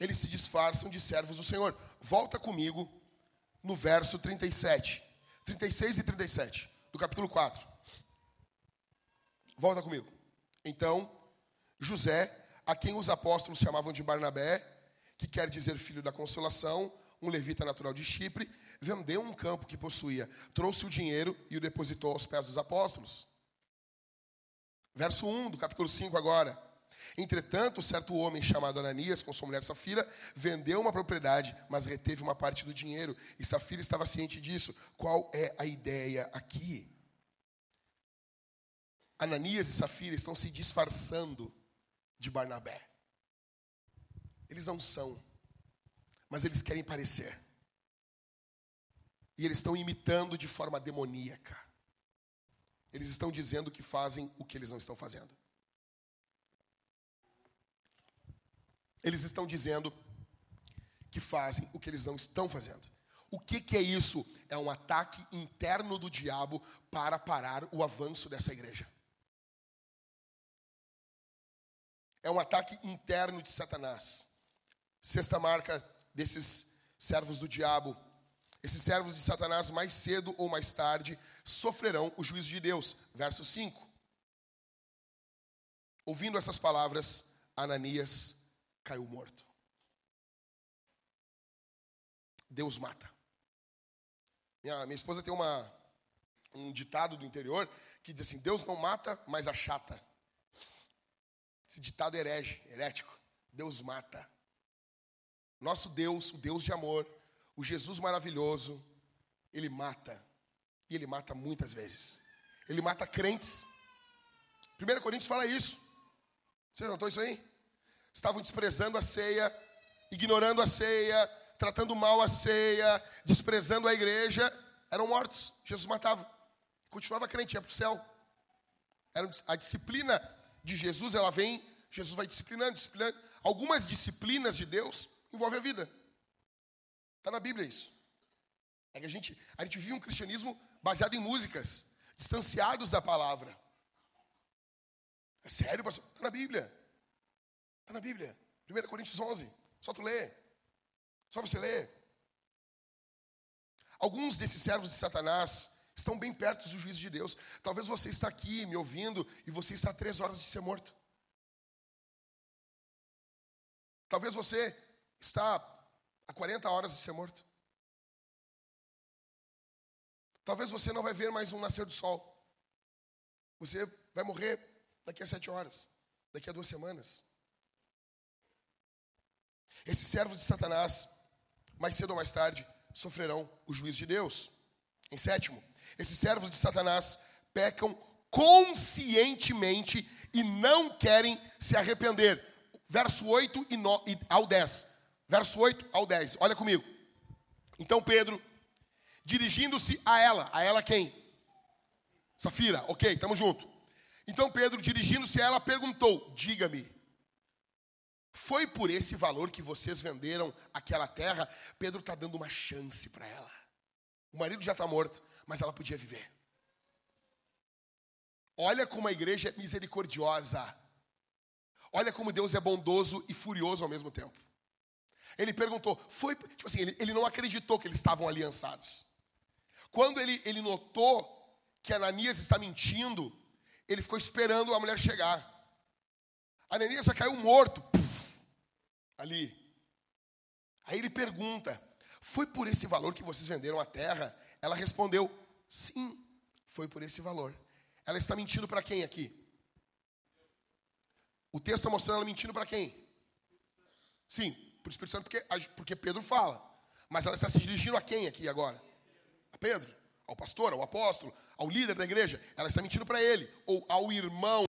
Eles se disfarçam de servos do Senhor. Volta comigo no verso 37. 36 e 37 do capítulo 4. Volta comigo. Então, José, a quem os apóstolos chamavam de Barnabé, que quer dizer filho da consolação, um levita natural de Chipre, vendeu um campo que possuía, trouxe o dinheiro e o depositou aos pés dos apóstolos. Verso 1 do capítulo 5 agora. Entretanto, certo homem chamado Ananias, com sua mulher Safira, vendeu uma propriedade, mas reteve uma parte do dinheiro, e Safira estava ciente disso. Qual é a ideia aqui? Ananias e Safira estão se disfarçando de Barnabé. Eles não são, mas eles querem parecer. E eles estão imitando de forma demoníaca. Eles estão dizendo que fazem o que eles não estão fazendo. Eles estão dizendo que fazem o que eles não estão fazendo. O que, que, é isso? É um ataque interno do diabo para parar o avanço dessa igreja. É um ataque interno de Satanás. Sexta marca desses servos do diabo. Esses servos de Satanás, mais cedo ou mais tarde, sofrerão o juízo de Deus. Verso 5. Ouvindo essas palavras, Ananias caiu morto. Deus mata. Minha, minha esposa tem uma, um ditado do interior que diz assim: Deus não mata, mas achata. Esse ditado herege, herético. Deus mata. Nosso Deus, o Deus de amor, o Jesus maravilhoso, ele mata. E ele mata muitas vezes. Ele mata crentes. 1 Coríntios fala isso. Você notou isso aí? Estavam desprezando a ceia, ignorando a ceia, tratando mal a ceia, desprezando a igreja, eram mortos. Jesus matava. Continuava crente, ia para o céu. Era a disciplina de Jesus, ela vem, Jesus vai disciplinando, disciplinando. Algumas disciplinas de Deus envolvem a vida. Está na Bíblia isso. É que a gente, a gente vive um cristianismo baseado em músicas, distanciados da palavra. É sério, pastor? Está na Bíblia. Está na Bíblia. 1 Coríntios 11. Só tu lê. Só você lê. Alguns desses servos de Satanás estão bem perto do juízo de Deus. Talvez você está aqui me ouvindo e você está a três horas de ser morto. Talvez você está a 40 horas de ser morto. Talvez você não vai ver mais um nascer do sol. Você vai morrer Daqui a sete horas. Daqui a duas semanas. Esses servos de Satanás, mais cedo ou mais tarde, sofrerão o juízo de Deus. Em sétimo, esses servos de Satanás pecam conscientemente e não querem se arrepender. Verso 8 e, no, e ao 10. Verso 8 ao 10. Olha comigo. Então Pedro, dirigindo-se a ela, a ela quem? Safira, ok, estamos junto. Então Pedro, dirigindo-se a ela, perguntou: Diga-me, foi por esse valor que vocês venderam aquela terra? Pedro está dando uma chance para ela. O marido já está morto, mas ela podia viver. Olha como a igreja é misericordiosa. Olha como Deus é bondoso e furioso ao mesmo tempo. Ele perguntou, foi. Tipo assim, ele, ele não acreditou que eles estavam aliançados. Quando ele, ele notou que Ananias está mentindo, ele ficou esperando a mulher chegar. Ananias já caiu morto. Puff, ali. Aí ele pergunta: Foi por esse valor que vocês venderam a terra? Ela respondeu: Sim, foi por esse valor. Ela está mentindo para quem aqui? O texto está mostrando ela mentindo para quem? Sim, o Espírito Santo, porque, porque Pedro fala. Mas ela está se dirigindo a quem aqui agora? A Pedro, ao pastor, ao apóstolo, ao líder da igreja. Ela está mentindo para ele, ou ao irmão.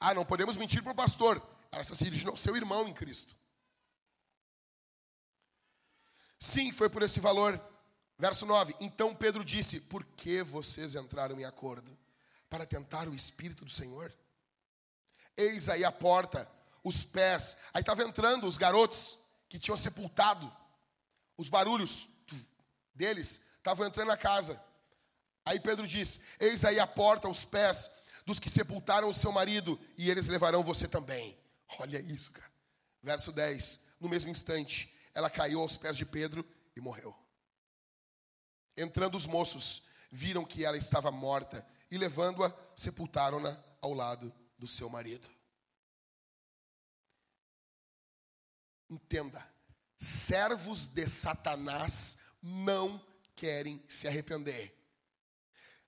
Ah, não podemos mentir para o pastor. Ela está se dirigindo ao seu irmão em Cristo. Sim, foi por esse valor Verso 9: Então Pedro disse: Por que vocês entraram em acordo? Para tentar o Espírito do Senhor? Eis aí a porta, os pés. Aí estavam entrando os garotos que tinham sepultado. Os barulhos deles estavam entrando na casa. Aí Pedro diz: Eis aí a porta, os pés dos que sepultaram o seu marido, e eles levarão você também. Olha isso, cara. Verso 10: No mesmo instante, ela caiu aos pés de Pedro e morreu. Entrando os moços, viram que ela estava morta e, levando-a, sepultaram-na ao lado do seu marido. Entenda, servos de Satanás não querem se arrepender.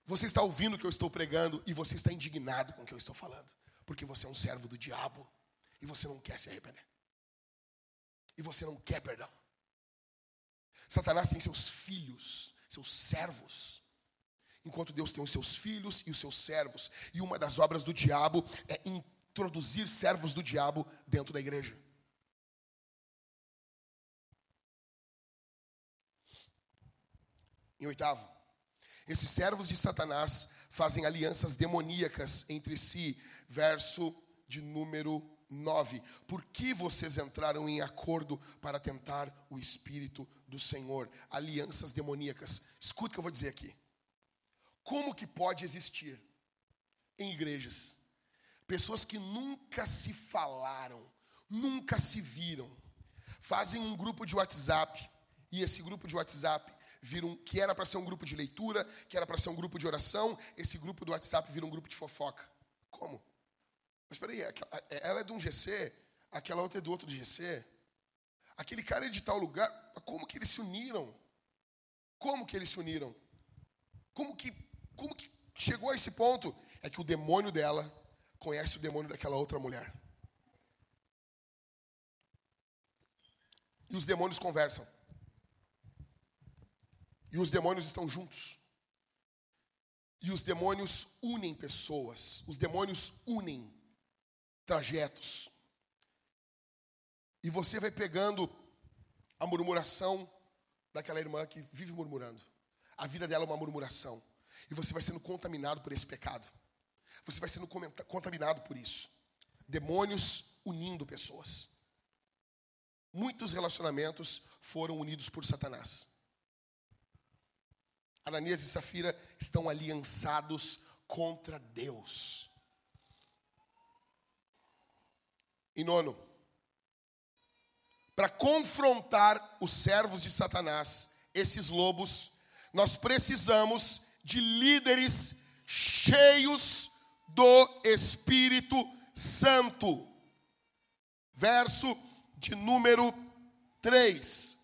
Você está ouvindo o que eu estou pregando e você está indignado com o que eu estou falando, porque você é um servo do diabo e você não quer se arrepender. E você não quer perdão. Satanás tem seus filhos seus servos. Enquanto Deus tem os seus filhos e os seus servos. E uma das obras do diabo é introduzir servos do diabo dentro da igreja. Em oitavo, esses servos de Satanás fazem alianças demoníacas entre si. Verso de número 9. Por que vocês entraram em acordo para tentar o Espírito do Senhor? Alianças demoníacas. Escuta o que eu vou dizer aqui. Como que pode existir em igrejas pessoas que nunca se falaram, nunca se viram, fazem um grupo de WhatsApp e esse grupo de WhatsApp vira um, que era para ser um grupo de leitura, que era para ser um grupo de oração, esse grupo do WhatsApp vira um grupo de fofoca. Como? Mas peraí, é é, ela é de um GC, aquela outra é do outro GC. Aquele cara é de tal lugar. Como que eles se uniram? Como que eles se uniram? Como que, como que chegou a esse ponto? É que o demônio dela conhece o demônio daquela outra mulher. E os demônios conversam. E os demônios estão juntos. E os demônios unem pessoas. Os demônios unem trajetos. E você vai pegando a murmuração daquela irmã que vive murmurando. A vida dela é uma murmuração. E você vai sendo contaminado por esse pecado. Você vai sendo contaminado por isso. Demônios unindo pessoas. Muitos relacionamentos foram unidos por Satanás. Ananias e Safira estão aliançados contra Deus. Em nono, para confrontar os servos de Satanás, esses lobos, nós precisamos de líderes cheios do Espírito Santo. Verso de número 3.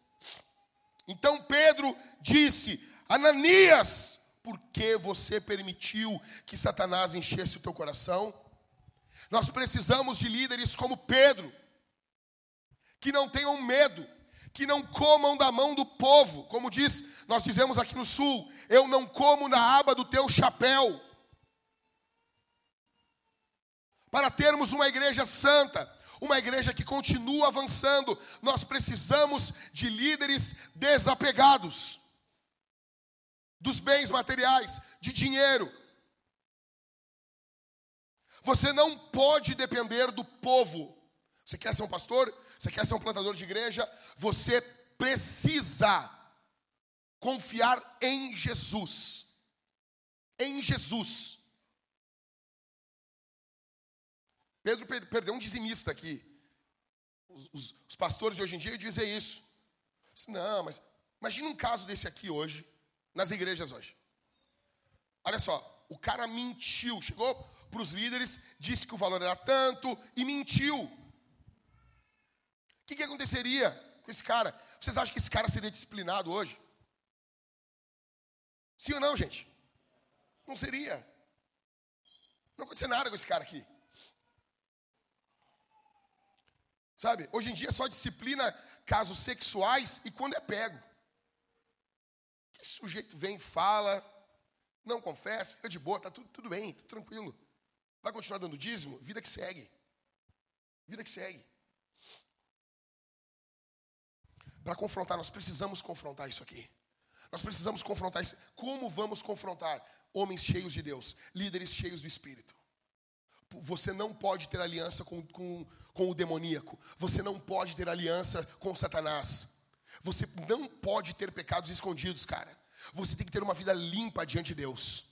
Então Pedro disse: Ananias, por que você permitiu que Satanás enchesse o teu coração? Nós precisamos de líderes como Pedro, que não tenham medo, que não comam da mão do povo, como diz, nós dizemos aqui no sul, eu não como na aba do teu chapéu. Para termos uma igreja santa, uma igreja que continua avançando, nós precisamos de líderes desapegados dos bens materiais, de dinheiro. Você não pode depender do povo. Você quer ser um pastor? Você quer ser um plantador de igreja? Você precisa confiar em Jesus. Em Jesus. Pedro perdeu um dizimista aqui. Os, os, os, pastores de hoje em dia dizem isso. Não, mas imagine um caso desse aqui hoje, nas igrejas hoje. Olha só, o cara mentiu, chegou para os líderes, disse que o valor era tanto e mentiu. O que, que aconteceria com esse cara? Vocês acham que esse cara seria disciplinado hoje? Sim ou não, gente? Não seria. Não aconteceu nada com esse cara aqui. Sabe? Hoje em dia só disciplina casos sexuais e quando é pego. Que sujeito vem, fala, não confessa, fica de boa, tá tudo, tudo bem, tá tranquilo. Vai continuar dando dízimo? Vida que segue. Vida que segue. Para confrontar, nós precisamos confrontar isso aqui. Nós precisamos confrontar isso. Como vamos confrontar? Homens cheios de Deus, líderes cheios do Espírito. Você não pode ter aliança com, com, com o demoníaco. Você não pode ter aliança com Satanás. Você não pode ter pecados escondidos, cara. Você tem que ter uma vida limpa diante de Deus.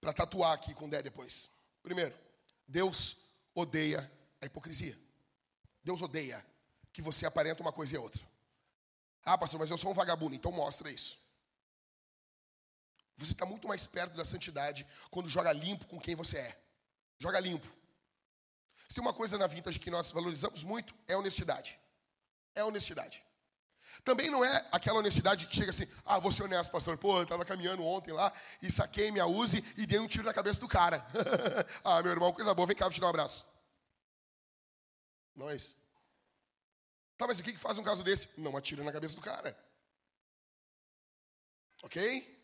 Para tatuar aqui com o Dé depois. Primeiro, Deus odeia a hipocrisia. Deus odeia que você aparenta uma coisa e outra. Ah, pastor, mas eu sou um vagabundo, então mostra isso. Você está muito mais perto da santidade quando joga limpo com quem você é. Joga limpo. Se uma coisa na vintage que nós valorizamos muito, é honestidade. É honestidade. Também não é aquela honestidade que chega assim, ah, vou ser honesto, pastor. Pô, eu estava caminhando ontem lá e saquei minha Uzi e dei um tiro na cabeça do cara. ah, meu irmão, coisa boa, vem cá, vou te dar um abraço. Não é isso. Tá, mas o que, que faz um caso desse? Não atira na cabeça do cara. Ok?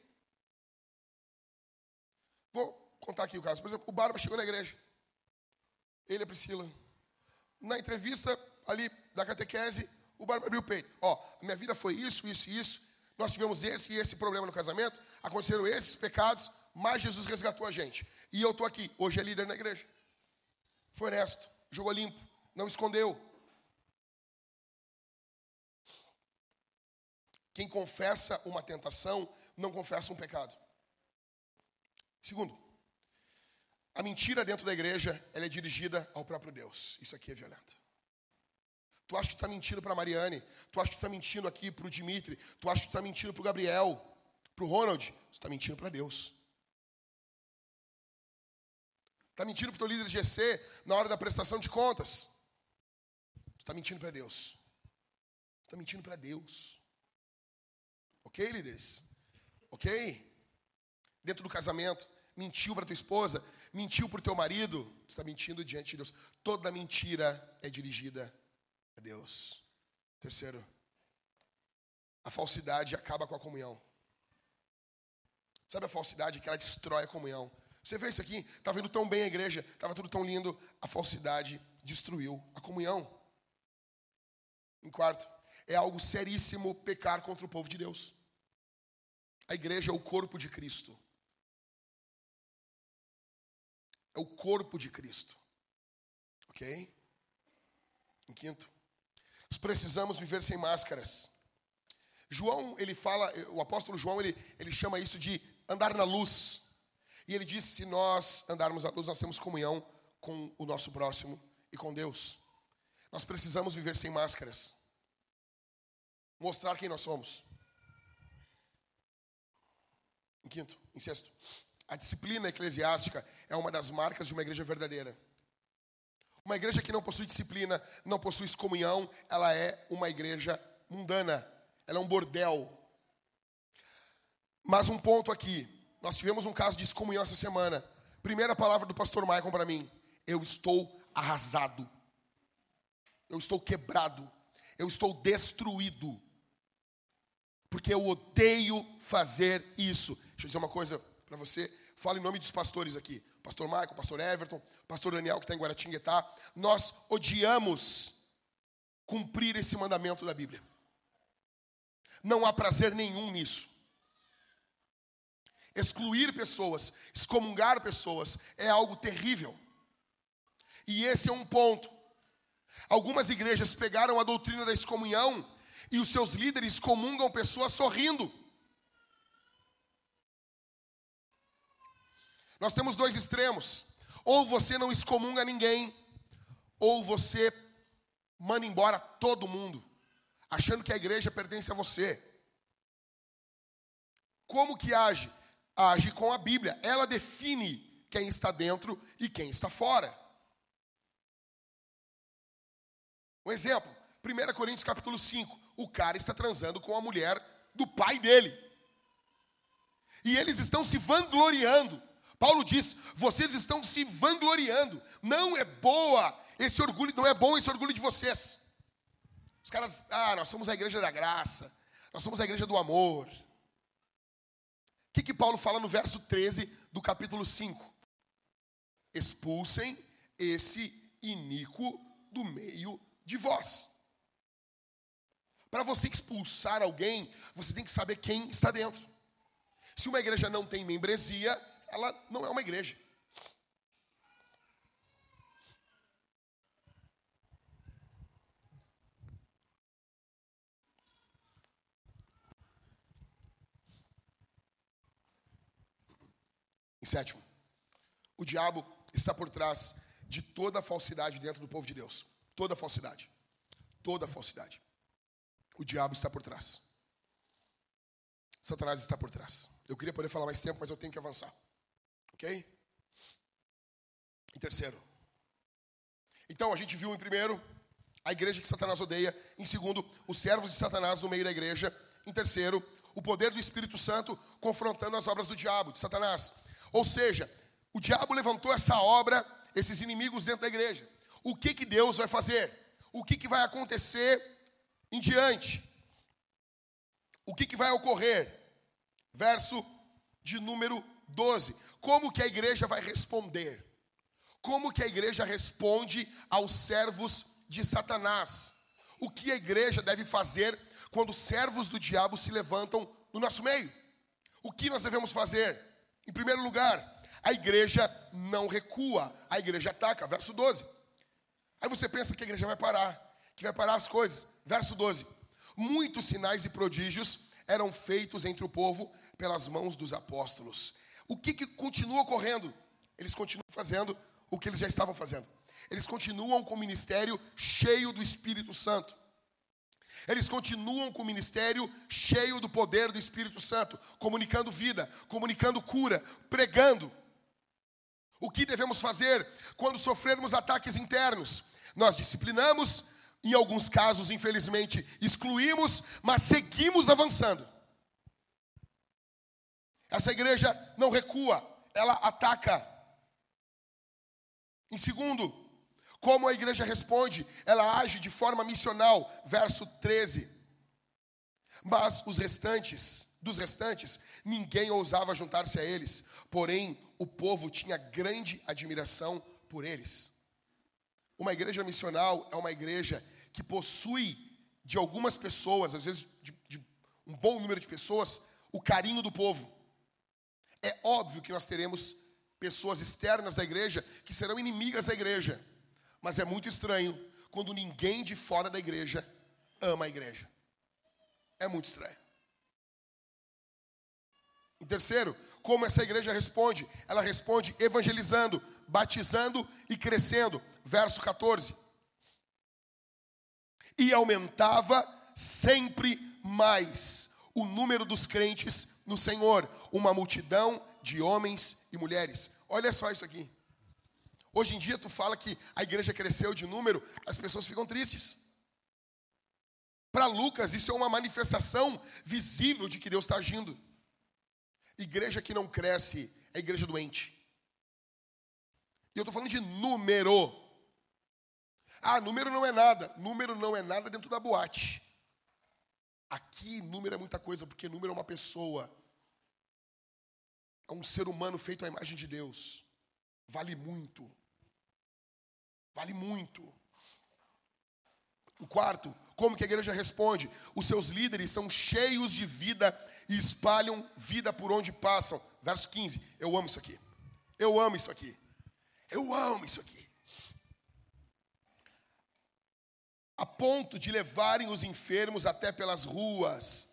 Vou contar aqui o caso. Por exemplo, o Barba chegou na igreja. Ele e a Priscila. Na entrevista ali da catequese, o Barba abriu o peito. Ó, minha vida foi isso, isso e isso. Nós tivemos esse e esse problema no casamento. Aconteceram esses pecados, mas Jesus resgatou a gente. E eu estou aqui. Hoje é líder na igreja. Foi honesto, jogou limpo, não escondeu. Quem confessa uma tentação, não confessa um pecado. Segundo, a mentira dentro da igreja, ela é dirigida ao próprio Deus. Isso aqui é violento. Tu acha que está mentindo para a Mariane? Tu acha que está mentindo aqui para o Dimitri? Tu acha que está mentindo para o Gabriel? Para o Ronald? Você está mentindo para Deus. Está mentindo para o teu líder de GC na hora da prestação de contas. Está mentindo para Deus. Está mentindo para Deus. Ok, líderes? Ok? Dentro do casamento, mentiu para tua esposa, mentiu para o teu marido, tu está mentindo diante de Deus. Toda mentira é dirigida a Deus. Terceiro, a falsidade acaba com a comunhão. Sabe a falsidade que ela destrói a comunhão? Você vê isso aqui? Estava indo tão bem a igreja, estava tudo tão lindo. A falsidade destruiu a comunhão. Em quarto, é algo seríssimo pecar contra o povo de Deus. A igreja é o corpo de Cristo. É o corpo de Cristo. Ok? Em quinto, nós precisamos viver sem máscaras. João, ele fala, o apóstolo João, ele, ele chama isso de andar na luz. E ele diz: se nós andarmos na luz, nós temos comunhão com o nosso próximo e com Deus. Nós precisamos viver sem máscaras. Mostrar quem nós somos. Em quinto, em sexto, a disciplina eclesiástica é uma das marcas de uma igreja verdadeira. Uma igreja que não possui disciplina, não possui comunhão, ela é uma igreja mundana. Ela é um bordel. Mas um ponto aqui. Nós tivemos um caso de excomunhão essa semana. Primeira palavra do pastor Michael para mim: eu estou arrasado. Eu estou quebrado. Eu estou destruído. Porque eu odeio fazer isso. Deixa eu dizer uma coisa para você. Fala em nome dos pastores aqui. Pastor Michael, pastor Everton, pastor Daniel que está em Guaratinguetá. Nós odiamos cumprir esse mandamento da Bíblia. Não há prazer nenhum nisso. Excluir pessoas, excomungar pessoas é algo terrível. E esse é um ponto. Algumas igrejas pegaram a doutrina da excomunhão e os seus líderes comungam pessoas sorrindo. Nós temos dois extremos. Ou você não excomunga ninguém, ou você manda embora todo mundo, achando que a igreja pertence a você. Como que age? Age com a Bíblia. Ela define quem está dentro e quem está fora. Um exemplo, 1 Coríntios capítulo 5. O cara está transando com a mulher do pai dele. E eles estão se vangloriando. Paulo diz: vocês estão se vangloriando. Não é boa esse orgulho, não é bom esse orgulho de vocês. Os caras, ah, nós somos a igreja da graça, nós somos a igreja do amor. O que, que Paulo fala no verso 13 do capítulo 5? Expulsem esse iníquo do meio de vós. Para você expulsar alguém, você tem que saber quem está dentro. Se uma igreja não tem membresia, ela não é uma igreja. Em sétimo, o diabo está por trás de toda falsidade dentro do povo de Deus. Toda falsidade. Toda falsidade. O diabo está por trás. Satanás está por trás. Eu queria poder falar mais tempo, mas eu tenho que avançar. Ok? Em terceiro. Então, a gente viu em primeiro a igreja que Satanás odeia. Em segundo, os servos de Satanás no meio da igreja. Em terceiro, o poder do Espírito Santo confrontando as obras do diabo, de Satanás. Ou seja, o diabo levantou essa obra, esses inimigos dentro da igreja. O que, que Deus vai fazer? O que, que vai acontecer em diante? O que, que vai ocorrer? Verso de número 12. Como que a igreja vai responder? Como que a igreja responde aos servos de Satanás? O que a igreja deve fazer quando servos do diabo se levantam no nosso meio? O que nós devemos fazer? Em primeiro lugar, a igreja não recua, a igreja ataca. Verso 12. Aí você pensa que a igreja vai parar, que vai parar as coisas. Verso 12. Muitos sinais e prodígios eram feitos entre o povo pelas mãos dos apóstolos. O que, que continua ocorrendo? Eles continuam fazendo o que eles já estavam fazendo. Eles continuam com o ministério cheio do Espírito Santo. Eles continuam com o ministério cheio do poder do Espírito Santo, comunicando vida, comunicando cura, pregando. O que devemos fazer quando sofrermos ataques internos? Nós disciplinamos, em alguns casos, infelizmente, excluímos, mas seguimos avançando. Essa igreja não recua, ela ataca. Em segundo, como a igreja responde? Ela age de forma missional, verso 13. Mas os restantes, dos restantes, ninguém ousava juntar-se a eles, porém o povo tinha grande admiração por eles. Uma igreja missional é uma igreja que possui de algumas pessoas, às vezes de, de um bom número de pessoas, o carinho do povo. É óbvio que nós teremos pessoas externas da igreja que serão inimigas da igreja. Mas é muito estranho quando ninguém de fora da igreja ama a igreja. É muito estranho. Em terceiro, como essa igreja responde? Ela responde evangelizando, batizando e crescendo. Verso 14. E aumentava sempre mais o número dos crentes no Senhor, uma multidão de homens e mulheres. Olha só isso aqui. Hoje em dia tu fala que a igreja cresceu de número, as pessoas ficam tristes. Para Lucas, isso é uma manifestação visível de que Deus está agindo. Igreja que não cresce é igreja doente. E eu estou falando de número. Ah, número não é nada. Número não é nada dentro da boate. Aqui, número é muita coisa, porque número é uma pessoa. É um ser humano feito à imagem de Deus. Vale muito. Vale muito. O quarto, como que a igreja responde? Os seus líderes são cheios de vida e espalham vida por onde passam. Verso 15. Eu amo isso aqui. Eu amo isso aqui. Eu amo isso aqui. A ponto de levarem os enfermos até pelas ruas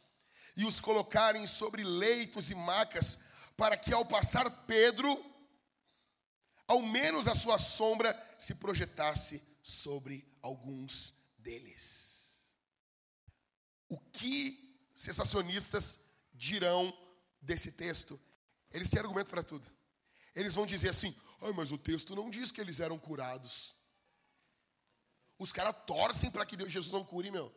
e os colocarem sobre leitos e macas, para que ao passar Pedro, ao menos a sua sombra se projetasse sobre alguns deles. O que sensacionistas dirão desse texto? Eles têm argumento para tudo. Eles vão dizer assim: Ai, mas o texto não diz que eles eram curados. Os caras torcem para que Deus Jesus não cure, meu.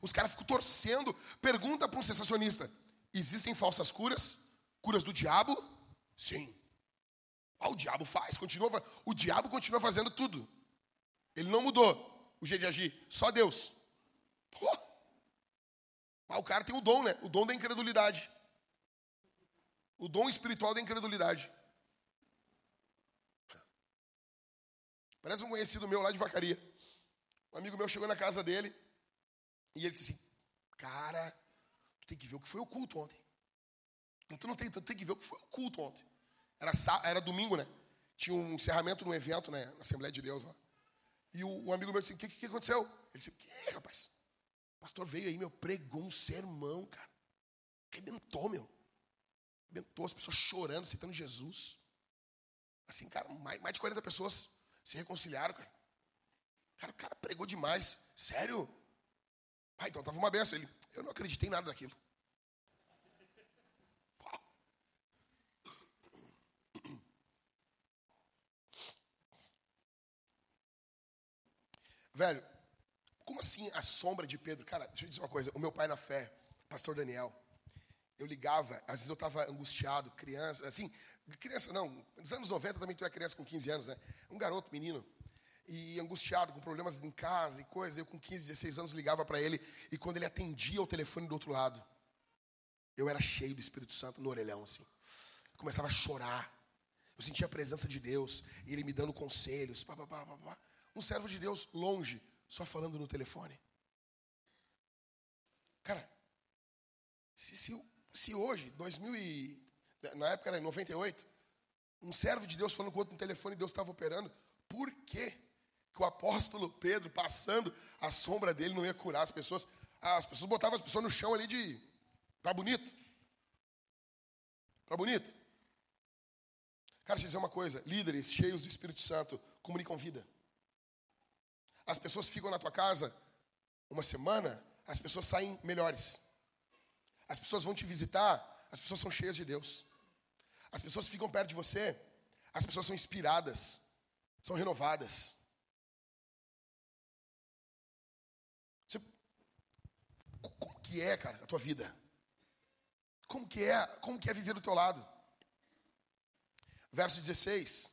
Os caras ficam torcendo. Pergunta para um sensacionista: existem falsas curas? Curas do diabo? Sim. Ah, o diabo faz, continua, o diabo continua fazendo tudo. Ele não mudou o jeito de agir, só Deus. Pô. Ah, o cara tem o dom, né? O dom da incredulidade. O dom espiritual da incredulidade. Parece um conhecido meu lá de Vacaria. Um amigo meu chegou na casa dele e ele disse assim: Cara, tu tem que ver o que foi o culto ontem. Tu não tem, tu tem que ver o que foi o culto ontem. Era, era domingo, né? Tinha um encerramento no evento, né? Na Assembleia de Deus lá. E o, o amigo meu disse: O que, que aconteceu? Ele disse: O que, rapaz? O pastor veio aí, meu, pregou um sermão, cara. Rebentou, meu. Rebentou, as pessoas chorando, citando Jesus. Assim, cara, mais, mais de 40 pessoas se reconciliaram, cara. Cara, o cara pregou demais. Sério? Ah, então tava uma benção. Ele, eu não acreditei em nada daquilo. Velho, como assim a sombra de Pedro? Cara, deixa eu dizer uma coisa. O meu pai na fé, pastor Daniel, eu ligava, às vezes eu estava angustiado, criança, assim, criança não, nos anos 90 também tu é criança com 15 anos, né? Um garoto, menino, e angustiado, com problemas em casa e coisa. Eu com 15, 16 anos ligava para ele, e quando ele atendia o telefone do outro lado, eu era cheio do Espírito Santo no orelhão, assim. Eu começava a chorar. Eu sentia a presença de Deus, e ele me dando conselhos, pá, pá, pá, pá, pá. Um servo de Deus longe, só falando no telefone. Cara, se, se, se hoje, 2000 e, na época era em 98, um servo de Deus falando com outro no telefone e Deus estava operando, por quê? que o apóstolo Pedro, passando a sombra dele, não ia curar as pessoas? As pessoas botavam as pessoas no chão ali de. Tá bonito. Tá bonito. Cara, deixa eu dizer uma coisa: líderes cheios do Espírito Santo comunicam vida. As pessoas ficam na tua casa uma semana, as pessoas saem melhores. As pessoas vão te visitar, as pessoas são cheias de Deus. As pessoas ficam perto de você, as pessoas são inspiradas, são renovadas. Você, como que é, cara, a tua vida? Como que é, como que é viver do teu lado? Verso 16.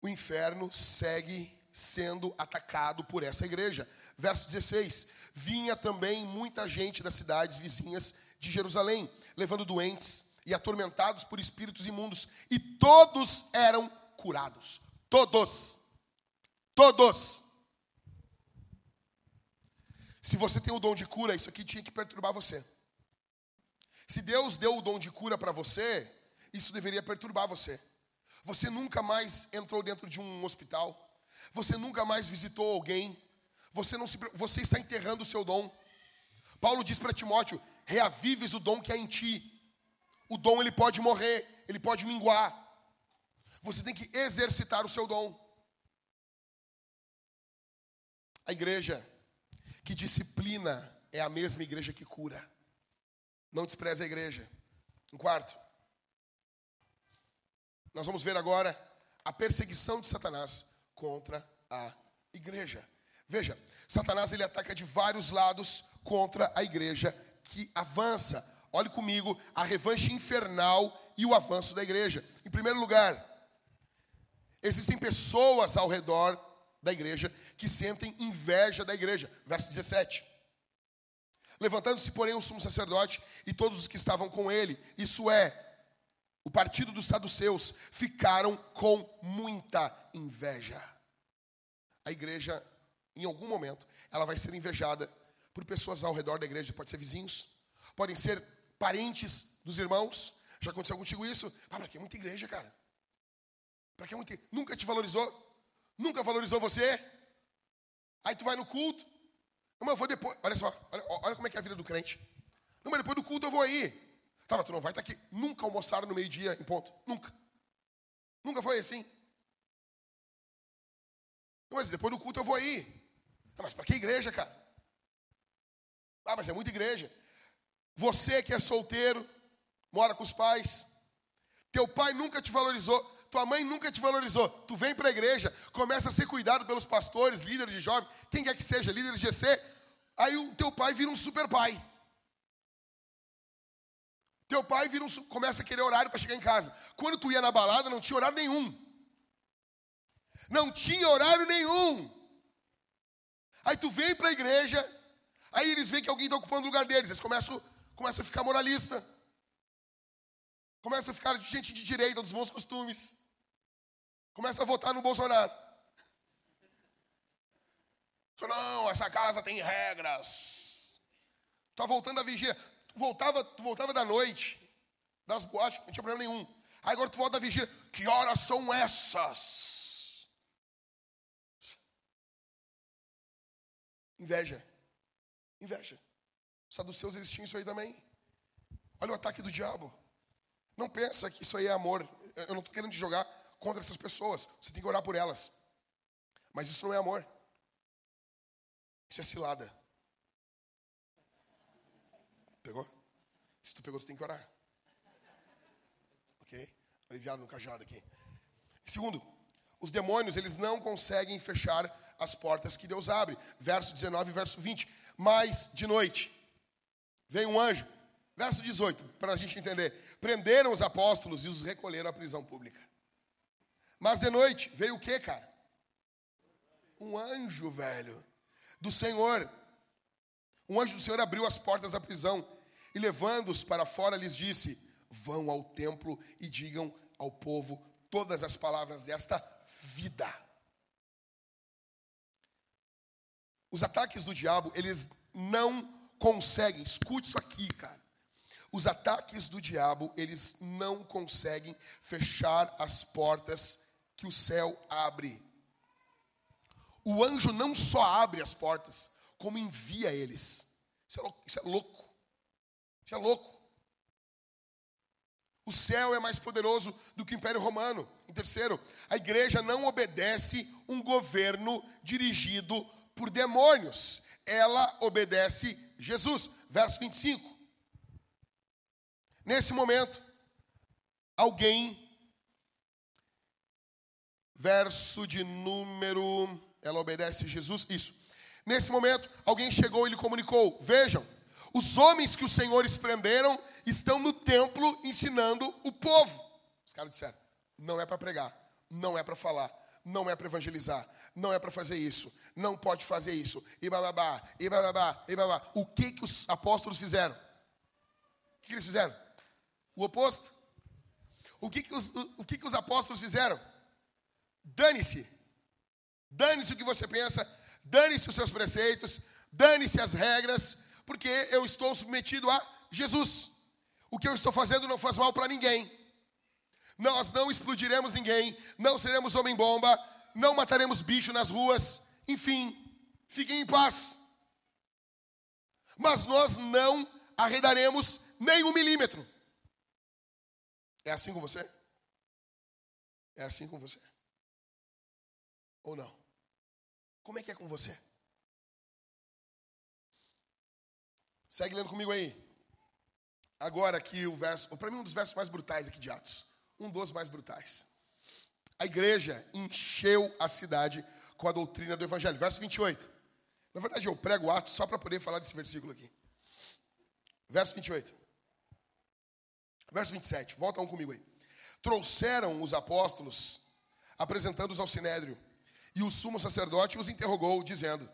O inferno segue sendo atacado por essa igreja. Verso 16: Vinha também muita gente das cidades vizinhas de Jerusalém, levando doentes e atormentados por espíritos imundos, e todos eram curados. Todos. Todos. Se você tem o dom de cura, isso aqui tinha que perturbar você. Se Deus deu o dom de cura para você, isso deveria perturbar você. Você nunca mais entrou dentro de um hospital. Você nunca mais visitou alguém. Você, não se, você está enterrando o seu dom. Paulo diz para Timóteo: reavives o dom que há em ti. O dom ele pode morrer, ele pode minguar. Você tem que exercitar o seu dom. A igreja que disciplina é a mesma igreja que cura. Não despreze a igreja. Em quarto, nós vamos ver agora a perseguição de Satanás contra a igreja. Veja, Satanás ele ataca de vários lados contra a igreja que avança. Olhe comigo a revanche infernal e o avanço da igreja. Em primeiro lugar, Existem pessoas ao redor da igreja que sentem inveja da igreja. Verso 17. Levantando-se, porém, o sumo sacerdote e todos os que estavam com ele, isso é, o partido dos saduceus, ficaram com muita inveja. A igreja, em algum momento, ela vai ser invejada por pessoas ao redor da igreja, pode ser vizinhos, podem ser parentes dos irmãos. Já aconteceu contigo isso? Ah, para que muita igreja, cara? Para que muita Nunca te valorizou? Nunca valorizou você? Aí tu vai no culto, não, mas eu vou depois. Olha só, olha, olha, como é que é a vida do crente. Não, mas depois do culto eu vou aí. Tá, mas tu não vai estar tá aqui. Nunca almoçaram no meio-dia em ponto. Nunca. Nunca foi assim. Não, mas depois do culto eu vou aí. Não, mas para que igreja, cara? Ah, mas é muita igreja. Você que é solteiro, mora com os pais, teu pai nunca te valorizou, tua mãe nunca te valorizou. Tu vem para a igreja, começa a ser cuidado pelos pastores, líderes de jovens, quem quer que seja, líderes de GC, Aí o teu pai vira um super pai. Teu pai vira um, começa a querer horário para chegar em casa. Quando tu ia na balada, não tinha horário nenhum. Não tinha horário nenhum. Aí tu vem para a igreja, aí eles veem que alguém está ocupando o lugar deles. Eles começam, começam a ficar moralista. Começa a ficar gente de direita, dos bons costumes. Começa a votar no Bolsonaro. Não, essa casa tem regras. Tá voltando a vigia. Tu voltava, tu voltava da noite, das boates, não tinha problema nenhum. Aí agora tu volta da vigia. Que horas são essas? Inveja. Inveja. Os saduceus eles tinham isso aí também. Olha o ataque do diabo. Não pensa que isso aí é amor. Eu não estou querendo jogar contra essas pessoas. Você tem que orar por elas. Mas isso não é amor. Isso é cilada. Pegou? Se tu pegou, tu tem que orar. Ok? Aliviado no cajado aqui. Segundo, os demônios, eles não conseguem fechar as portas que Deus abre. Verso 19 e verso 20. Mas, de noite, vem um anjo. Verso 18, para a gente entender. Prenderam os apóstolos e os recolheram à prisão pública. Mas de noite, veio o que, cara? Um anjo, velho do Senhor. Um anjo do Senhor abriu as portas da prisão e, levando-os para fora, lhes disse: Vão ao templo e digam ao povo todas as palavras desta vida. Os ataques do diabo, eles não conseguem, escute isso aqui, cara. Os ataques do diabo, eles não conseguem fechar as portas que o céu abre o anjo não só abre as portas, como envia eles. Isso é louco. Isso é louco. Isso é louco. O céu é mais poderoso do que o Império Romano. Em terceiro, a igreja não obedece um governo dirigido por demônios. Ela obedece Jesus. Verso 25. Nesse momento, alguém, verso de número ela obedece Jesus. Isso. Nesse momento, alguém chegou e lhe comunicou: Vejam, os homens que os senhores prenderam estão no templo ensinando o povo. Os caras disseram: Não é para pregar, não é para falar, não é para evangelizar, não é para fazer isso, não pode fazer isso, e bababá, e bababá, e babá. O que, que os apóstolos fizeram? O que, eles fizeram? O oposto. O que, que, os, o, o que, que os apóstolos fizeram? Dane-se, Dane-se o que você pensa, dane-se os seus preceitos, dane-se as regras, porque eu estou submetido a Jesus. O que eu estou fazendo não faz mal para ninguém. Nós não explodiremos ninguém, não seremos homem-bomba, não mataremos bicho nas ruas, enfim, fiquem em paz. Mas nós não arredaremos nem um milímetro. É assim com você? É assim com você? Ou não? Como é que é com você? Segue lendo comigo aí. Agora aqui o verso, para mim um dos versos mais brutais aqui de Atos. Um dos mais brutais. A igreja encheu a cidade com a doutrina do evangelho. Verso 28. Na verdade, eu prego Atos só para poder falar desse versículo aqui. Verso 28. Verso 27. Volta um comigo aí. Trouxeram os apóstolos apresentando-os ao sinédrio. E o sumo sacerdote os interrogou, dizendo: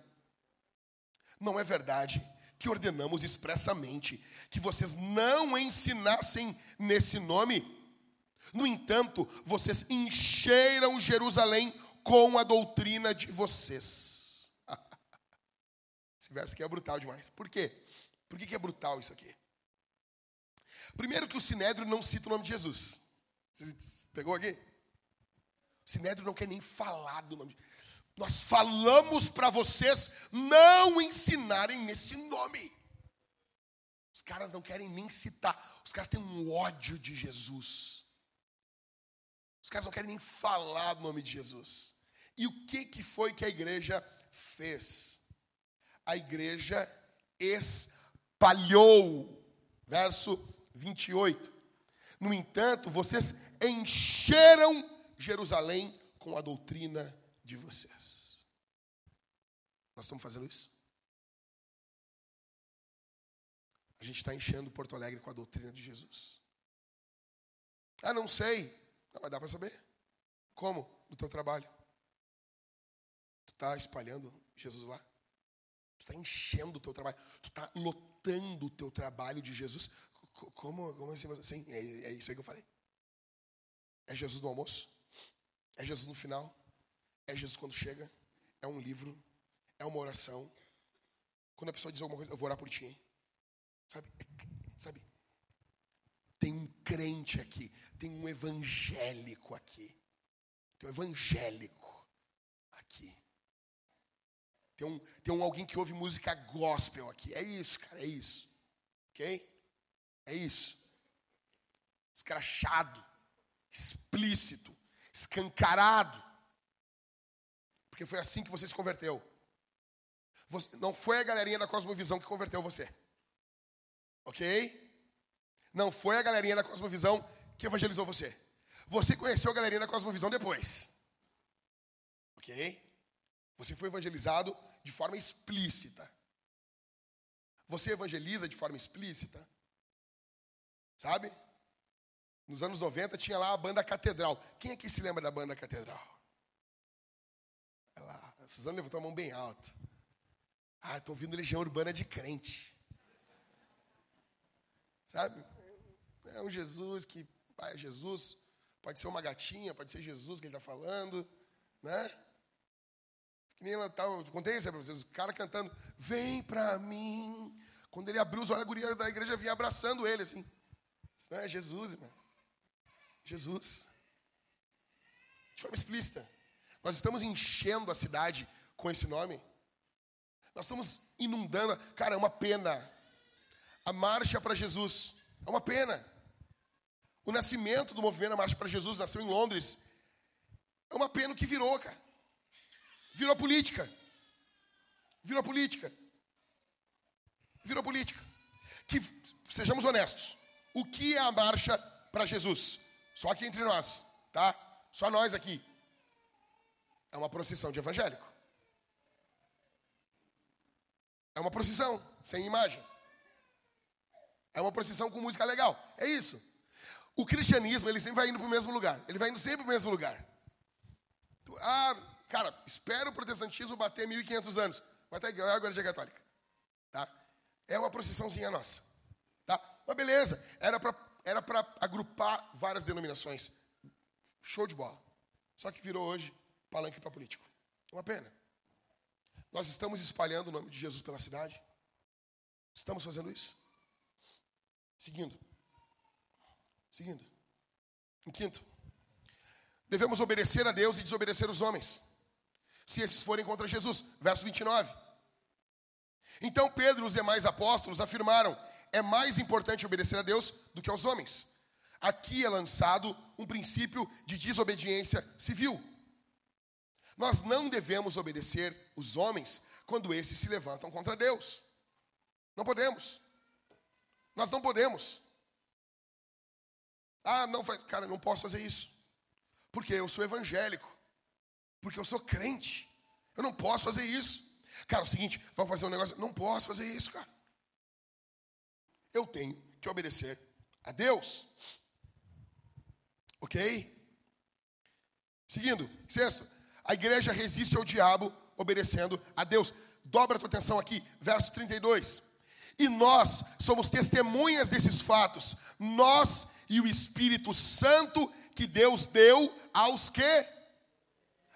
Não é verdade que ordenamos expressamente que vocês não ensinassem nesse nome? No entanto, vocês encheram Jerusalém com a doutrina de vocês. Esse verso aqui é brutal demais. Por quê? Por que é brutal isso aqui? Primeiro que o Sinédrio não cita o nome de Jesus. Você pegou aqui? O Sinédrio não quer nem falar do nome de Nós falamos para vocês não ensinarem nesse nome. Os caras não querem nem citar. Os caras têm um ódio de Jesus. Os caras não querem nem falar do nome de Jesus. E o que, que foi que a igreja fez? A igreja espalhou. Verso 28. No entanto, vocês encheram Jerusalém com a doutrina de vocês. Nós estamos fazendo isso? A gente está enchendo Porto Alegre com a doutrina de Jesus. Ah, não sei. Não, mas dá para saber. Como? No teu trabalho. Tu está espalhando Jesus lá? Tu está enchendo o teu trabalho. Tu está lotando o teu trabalho de Jesus. Como, como assim? Sim, é, é isso aí que eu falei. É Jesus no almoço. É Jesus no final. É Jesus quando chega. É um livro. É uma oração. Quando a pessoa diz alguma coisa, eu vou orar por ti. Sabe? Sabe? Tem um crente aqui. Tem um evangélico aqui. Tem um evangélico aqui. Tem um, tem um alguém que ouve música gospel aqui. É isso, cara, é isso. Ok? É isso. Escrachado, explícito, escancarado. Porque foi assim que você se converteu. Você, não foi a galerinha da Cosmovisão que converteu você. Ok? Não foi a galerinha da Cosmovisão que evangelizou você. Você conheceu a galerinha da Cosmovisão depois. Ok? Você foi evangelizado de forma explícita. Você evangeliza de forma explícita. Sabe? Nos anos 90 tinha lá a banda Catedral. Quem aqui se lembra da banda Catedral? Lá, a Suzana levantou a mão bem alta. Ah, estou ouvindo Legião Urbana de crente. Sabe? É um Jesus que, ah, é Jesus, pode ser uma gatinha, pode ser Jesus que ele está falando, né? Que nem eu, tava, eu contei isso para vocês, o cara cantando, vem para mim. Quando ele abriu os olhos, a guria da igreja vinha abraçando ele, assim. Isso não é Jesus, irmão. Jesus. De forma explícita. Nós estamos enchendo a cidade com esse nome. Nós estamos inundando. Cara, é uma pena. A marcha para Jesus. É uma pena. O nascimento do movimento A Marcha para Jesus nasceu em Londres. É uma pena que virou, cara. Virou política. Virou política. Virou política. Que sejamos honestos. O que é a marcha para Jesus? Só aqui entre nós, tá? Só nós aqui. É uma procissão de evangélico. É uma procissão sem imagem. É uma procissão com música legal. É isso. O cristianismo, ele sempre vai indo para o mesmo lugar. Ele vai indo sempre para o mesmo lugar. Ah, cara, espera o protestantismo bater 1.500 anos. Vai igual a igreja católica. Tá? É uma procissãozinha nossa. Tá? Mas beleza, era para era agrupar várias denominações. Show de bola. Só que virou hoje palanque para político. É uma pena. Nós estamos espalhando o nome de Jesus pela cidade. Estamos fazendo isso. Seguindo. Seguindo. Em quinto. Devemos obedecer a Deus e desobedecer os homens. Se esses forem contra Jesus. Verso 29. Então Pedro e os demais apóstolos afirmaram: é mais importante obedecer a Deus do que aos homens. Aqui é lançado um princípio de desobediência civil. Nós não devemos obedecer os homens quando esses se levantam contra Deus. Não podemos. Nós não podemos. Ah, não faz, cara, não posso fazer isso. Porque eu sou evangélico. Porque eu sou crente. Eu não posso fazer isso. Cara, é o seguinte, vamos fazer um negócio. Não posso fazer isso, cara eu tenho que obedecer a Deus. Ok? Seguindo, sexto, a igreja resiste ao diabo obedecendo a Deus. Dobra a tua atenção aqui, verso 32. E nós somos testemunhas desses fatos, nós e o Espírito Santo que Deus deu aos que?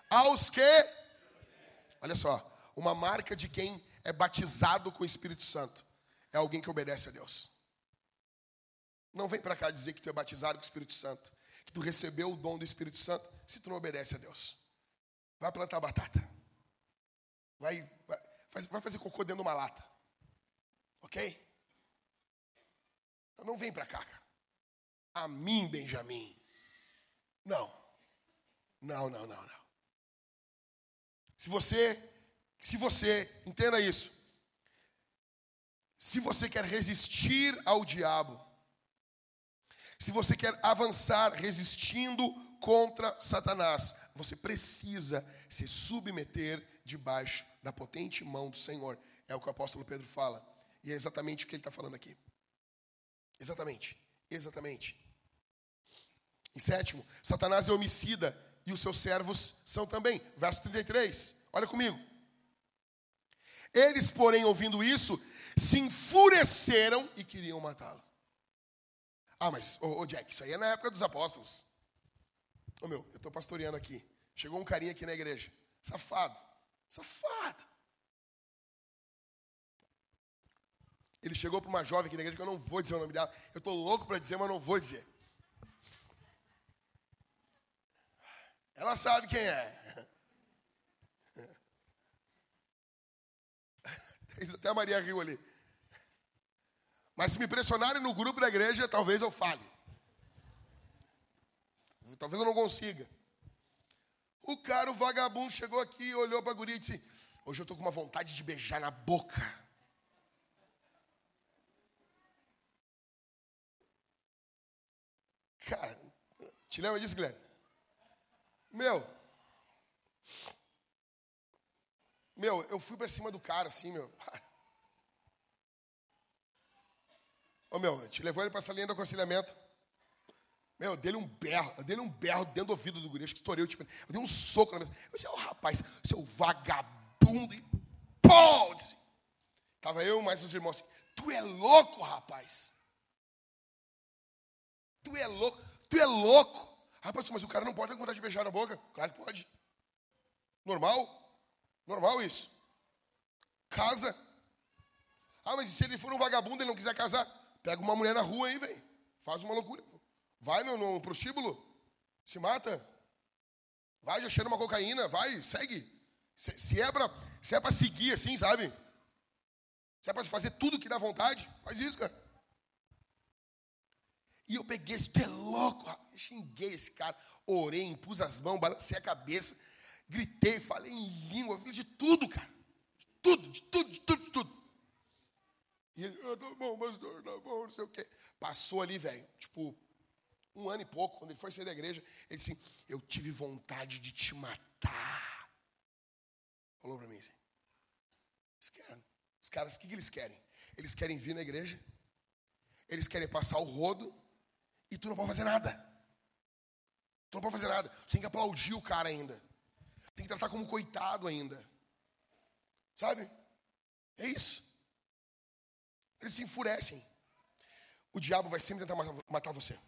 Aos que? Olha só, uma marca de quem é batizado com o Espírito Santo é alguém que obedece a Deus. Não vem para cá dizer que tu é batizado com o Espírito Santo, que tu recebeu o dom do Espírito Santo, se tu não obedece a Deus. Vai plantar batata. Vai, vai, vai fazer cocô dentro de uma lata. Ok? Então não vem para cá, cara. A mim, Benjamim. Não. Não, não, não, não. Se você, se você, entenda isso. Se você quer resistir ao diabo, se você quer avançar resistindo contra Satanás, você precisa se submeter debaixo da potente mão do Senhor. É o que o apóstolo Pedro fala. E é exatamente o que ele está falando aqui. Exatamente. Exatamente. Em sétimo, Satanás é homicida e os seus servos são também. Verso 33. Olha comigo. Eles, porém, ouvindo isso, se enfureceram e queriam matá-lo. Ah, mas, ô, Jack, isso aí é na época dos apóstolos. Ô meu, eu estou pastoreando aqui. Chegou um carinha aqui na igreja. Safado. Safado. Ele chegou para uma jovem aqui na igreja que eu não vou dizer o nome dela. Eu estou louco para dizer, mas não vou dizer. Ela sabe quem é. Até a Maria riu ali. Mas se me pressionarem no grupo da igreja, talvez eu fale. Talvez eu não consiga. O cara, o vagabundo, chegou aqui, olhou para a guria e disse: Hoje eu estou com uma vontade de beijar na boca. Cara, te lembra disso, Guilherme? Meu. Meu, eu fui para cima do cara assim, meu. Ô meu, te levou ele para essa linha do aconselhamento. Meu, dele um berro, dele um berro dentro do ouvido do guri, acho que estourei, tipo, eu dei um soco na mesa. Eu disse, ô oh, rapaz, seu vagabundo, e pô! Tava eu mais os irmãos assim, tu é louco, rapaz. Tu é louco, tu é louco. Rapaz, mas o cara não pode ter vontade de beijar na boca. Claro que pode. Normal? Normal isso. Casa. Ah, mas se ele for um vagabundo e não quiser casar, pega uma mulher na rua aí, velho. Faz uma loucura. Vai no, no prostíbulo, se mata. Vai, já cheira uma cocaína, vai, segue. Se, se é para se é seguir assim, sabe? Se é para fazer tudo que dá vontade, faz isso, cara. E eu peguei esse, é louco, xinguei esse cara, orei, impus as mãos, balancei a cabeça, gritei, falei em língua, fiz de tudo, cara. De tudo, de tudo, de tudo, de tudo. E ele, ah, tá bom, pastor, tá bom, não sei o quê. Passou ali, velho, tipo, um ano e pouco, quando ele foi sair da igreja, ele disse, eu tive vontade de te matar. Falou para mim assim. Eles querem. Os caras, o que, que eles querem? Eles querem vir na igreja, eles querem passar o rodo, e tu não pode fazer nada. Tu não pode fazer nada. Tu tem que aplaudir o cara ainda. Tem que tratar como coitado ainda. Sabe? É isso. Eles se enfurecem. O diabo vai sempre tentar matar você.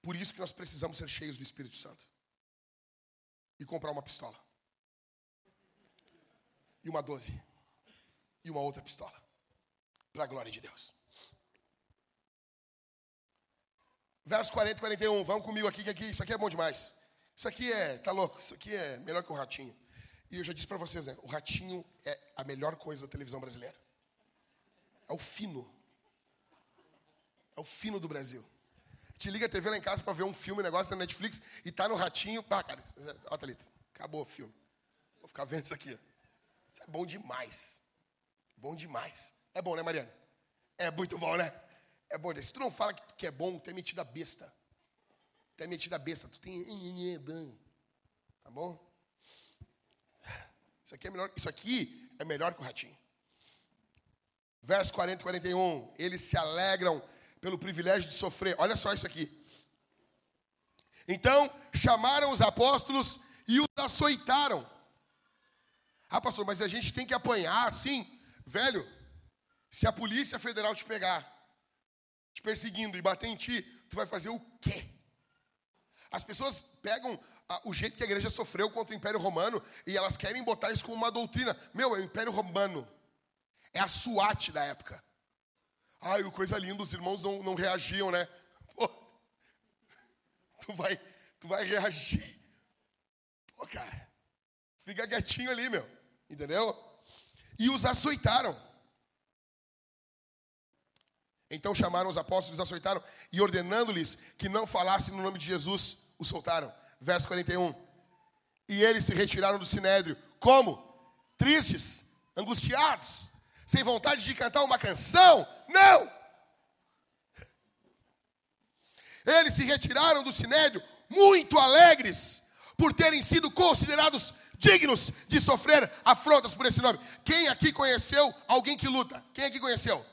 Por isso que nós precisamos ser cheios do Espírito Santo. E comprar uma pistola. E uma 12. E uma outra pistola. Para a glória de Deus. Verso 40 e 41. Vamos comigo aqui, que aqui, isso aqui é bom demais. Isso aqui é, tá louco? Isso aqui é melhor que o ratinho. E eu já disse para vocês, né? O ratinho é a melhor coisa da televisão brasileira. É o fino. É o fino do Brasil. Te liga a TV lá em casa para ver um filme, um negócio na Netflix, e tá no ratinho. Pá, cara, ó, Thalita, acabou o filme. Vou ficar vendo isso aqui. Isso é bom demais. Bom demais. É bom, né, Mariana? É muito bom, né? É bom. Se tu não fala que é bom, tu é metido a besta. Tu é metido a besta. Tu tem. Tá bom? Isso aqui é melhor, isso aqui é melhor que o ratinho. Verso 40 e 41. Eles se alegram pelo privilégio de sofrer. Olha só isso aqui. Então chamaram os apóstolos e os açoitaram. Ah, pastor, mas a gente tem que apanhar assim? Velho, se a Polícia Federal te pegar, te perseguindo e bater em ti, tu vai fazer o quê? As pessoas pegam o jeito que a igreja sofreu contra o Império Romano e elas querem botar isso como uma doutrina. Meu, é o Império Romano. É a SWAT da época. Ai, coisa linda, os irmãos não, não reagiam, né? Pô, tu vai, tu vai reagir. Pô, cara, fica quietinho ali, meu. Entendeu? E os açoitaram. Então chamaram os apóstolos, os açoitaram e ordenando-lhes que não falassem no nome de Jesus, os soltaram. Verso 41. E eles se retiraram do sinédrio. Como? Tristes, angustiados, sem vontade de cantar uma canção? Não! Eles se retiraram do sinédrio muito alegres por terem sido considerados dignos de sofrer afrontas por esse nome. Quem aqui conheceu alguém que luta? Quem aqui conheceu?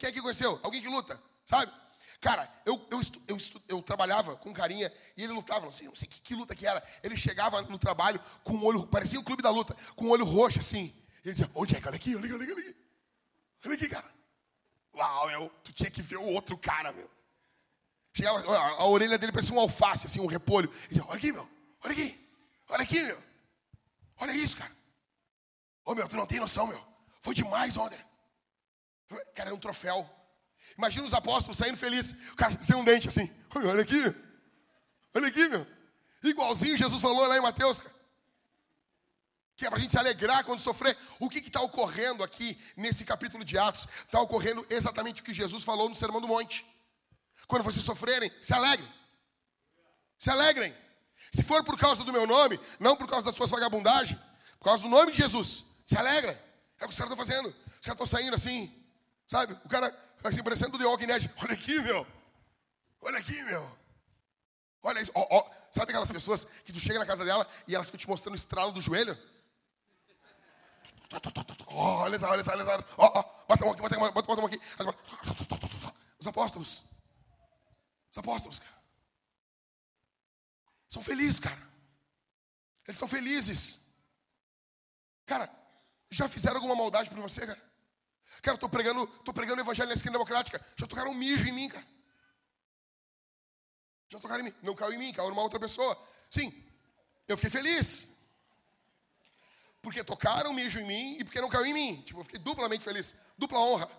Quem aqui conheceu? Alguém que luta, sabe? Cara, eu, eu, eu, eu, trabalhava com carinha e ele lutava, não sei, não sei que, que, luta que era. Ele chegava no trabalho com o olho, parecia o um clube da luta, com o olho roxo assim. Ele dizia, ô Jack, olha aqui, olha aqui, olha aqui, olha aqui. Cara. Uau, meu, tu tinha que ver o outro cara, meu. Chegava, a, a orelha dele parecia um alface, assim, um repolho. Ele dizia, olha aqui, meu, olha aqui, olha aqui, meu. Olha isso, cara. Ô, meu, tu não tem noção, meu. Foi demais ontem. Cara, era um troféu. Imagina os apóstolos saindo felizes. O cara sem um dente assim. Olha aqui. Olha aqui, meu. Igualzinho Jesus falou lá em Mateus. Que é para a gente se alegrar quando sofrer. O que está ocorrendo aqui nesse capítulo de Atos? Está ocorrendo exatamente o que Jesus falou no Sermão do Monte. Quando vocês sofrerem, se alegrem. Se alegrem. Se for por causa do meu nome, não por causa das suas vagabundagens, por causa do nome de Jesus, se alegra. É o que os caras estão fazendo. Os caras estão saindo assim, sabe? O cara assim, parecendo o The Walking. Olha aqui, meu. Olha aqui, meu. Olha isso. Oh, oh. Sabe aquelas pessoas que tu chega na casa dela e elas ficam te mostrando o estralo do joelho? Olha só, olha só, olha só. Oh, oh. Bota a mão aqui, bota a mão, bota a mão aqui. Os apóstolos. Os apóstolos, cara. São felizes, cara. Eles são felizes. Cara, já fizeram alguma maldade por você, cara? Cara, eu tô pregando, tô pregando o evangelho na esquina democrática. Já tocaram um mijo em mim, cara. Já tocaram em mim. Não caiu em mim, caiu numa outra pessoa. Sim, eu fiquei feliz. Porque tocaram mijo em mim e porque não caiu em mim. Tipo, eu fiquei duplamente feliz. Dupla honra.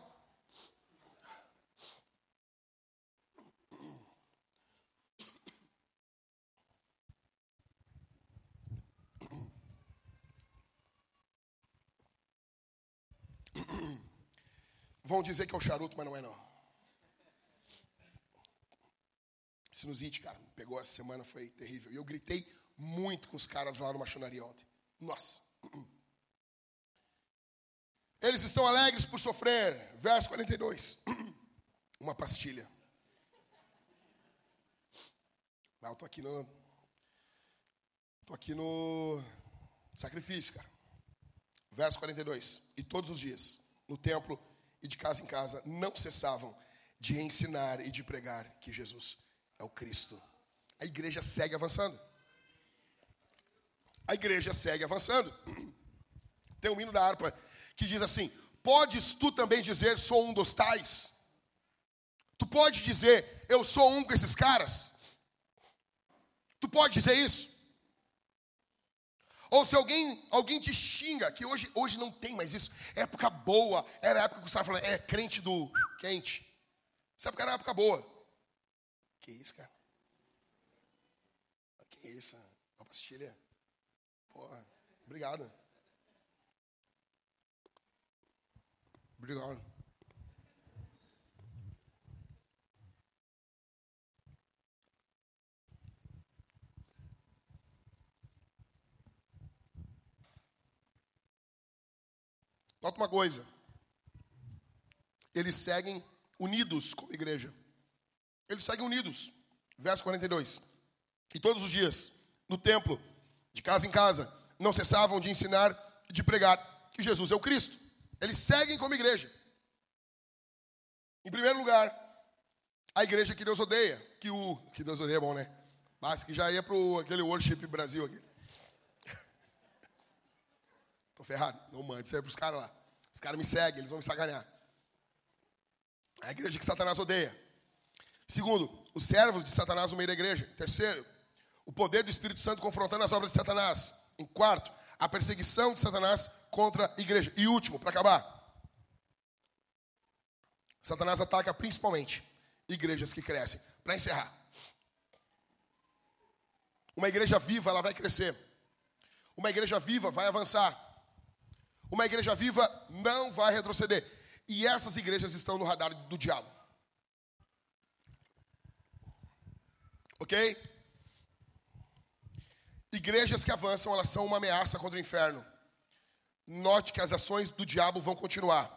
Vão dizer que é o charuto, mas não é não. Sinusite, cara, pegou essa semana, foi terrível. E eu gritei muito com os caras lá no machonaria ontem. Nossa. Eles estão alegres por sofrer. Verso 42. Uma pastilha. Ah, eu tô aqui no. Tô aqui no sacrifício, cara. Verso 42. E todos os dias, no templo, e de casa em casa não cessavam de ensinar e de pregar que Jesus é o Cristo. A igreja segue avançando. A igreja segue avançando. Tem um hino da harpa que diz assim: Podes tu também dizer, sou um dos tais? Tu pode dizer, eu sou um com esses caras? Tu pode dizer isso? Ou se alguém, alguém te xinga, que hoje, hoje não tem mais isso. Época boa, era a época que você estava falando, é crente do quente. Essa época era época boa. Que isso, cara? Que isso? Uma pastilha? Porra, obrigado. Obrigado. Nota uma coisa. Eles seguem unidos como igreja. Eles seguem unidos. Verso 42. E todos os dias, no templo, de casa em casa, não cessavam de ensinar e de pregar que Jesus é o Cristo. Eles seguem como igreja. Em primeiro lugar, a igreja que Deus odeia, que o que Deus odeia é bom, né? Mas que já ia para aquele Worship Brasil aqui. Ferrado. Não mande isso aí pros caras lá. Os caras me seguem, eles vão me sacanear. É a igreja que Satanás odeia. Segundo, os servos de Satanás no meio da igreja. Terceiro, o poder do Espírito Santo confrontando as obras de Satanás. Em quarto, a perseguição de Satanás contra a igreja. E último, para acabar, Satanás ataca principalmente igrejas que crescem. Para encerrar, uma igreja viva, ela vai crescer. Uma igreja viva vai avançar. Uma igreja viva não vai retroceder. E essas igrejas estão no radar do diabo. Ok? Igrejas que avançam, elas são uma ameaça contra o inferno. Note que as ações do diabo vão continuar.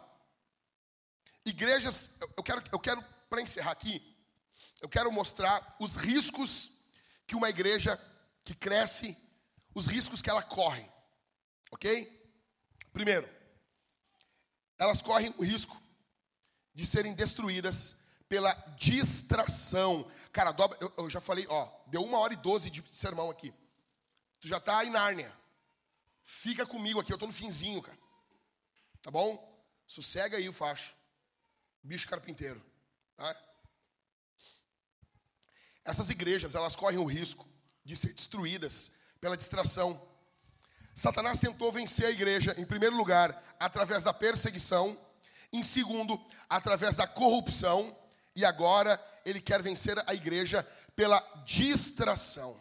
Igrejas, eu quero, eu quero para encerrar aqui, eu quero mostrar os riscos que uma igreja que cresce, os riscos que ela corre. Ok? Primeiro, elas correm o risco de serem destruídas pela distração. Cara, dobra, eu, eu, já falei, ó, deu uma hora e doze de sermão aqui. Tu já tá em Nárnia. Fica comigo aqui, eu tô no finzinho, cara. Tá bom? Sossega aí o facho. Bicho carpinteiro. Tá? Essas igrejas, elas correm o risco de ser destruídas pela distração. Satanás tentou vencer a igreja, em primeiro lugar, através da perseguição, em segundo, através da corrupção, e agora ele quer vencer a igreja pela distração.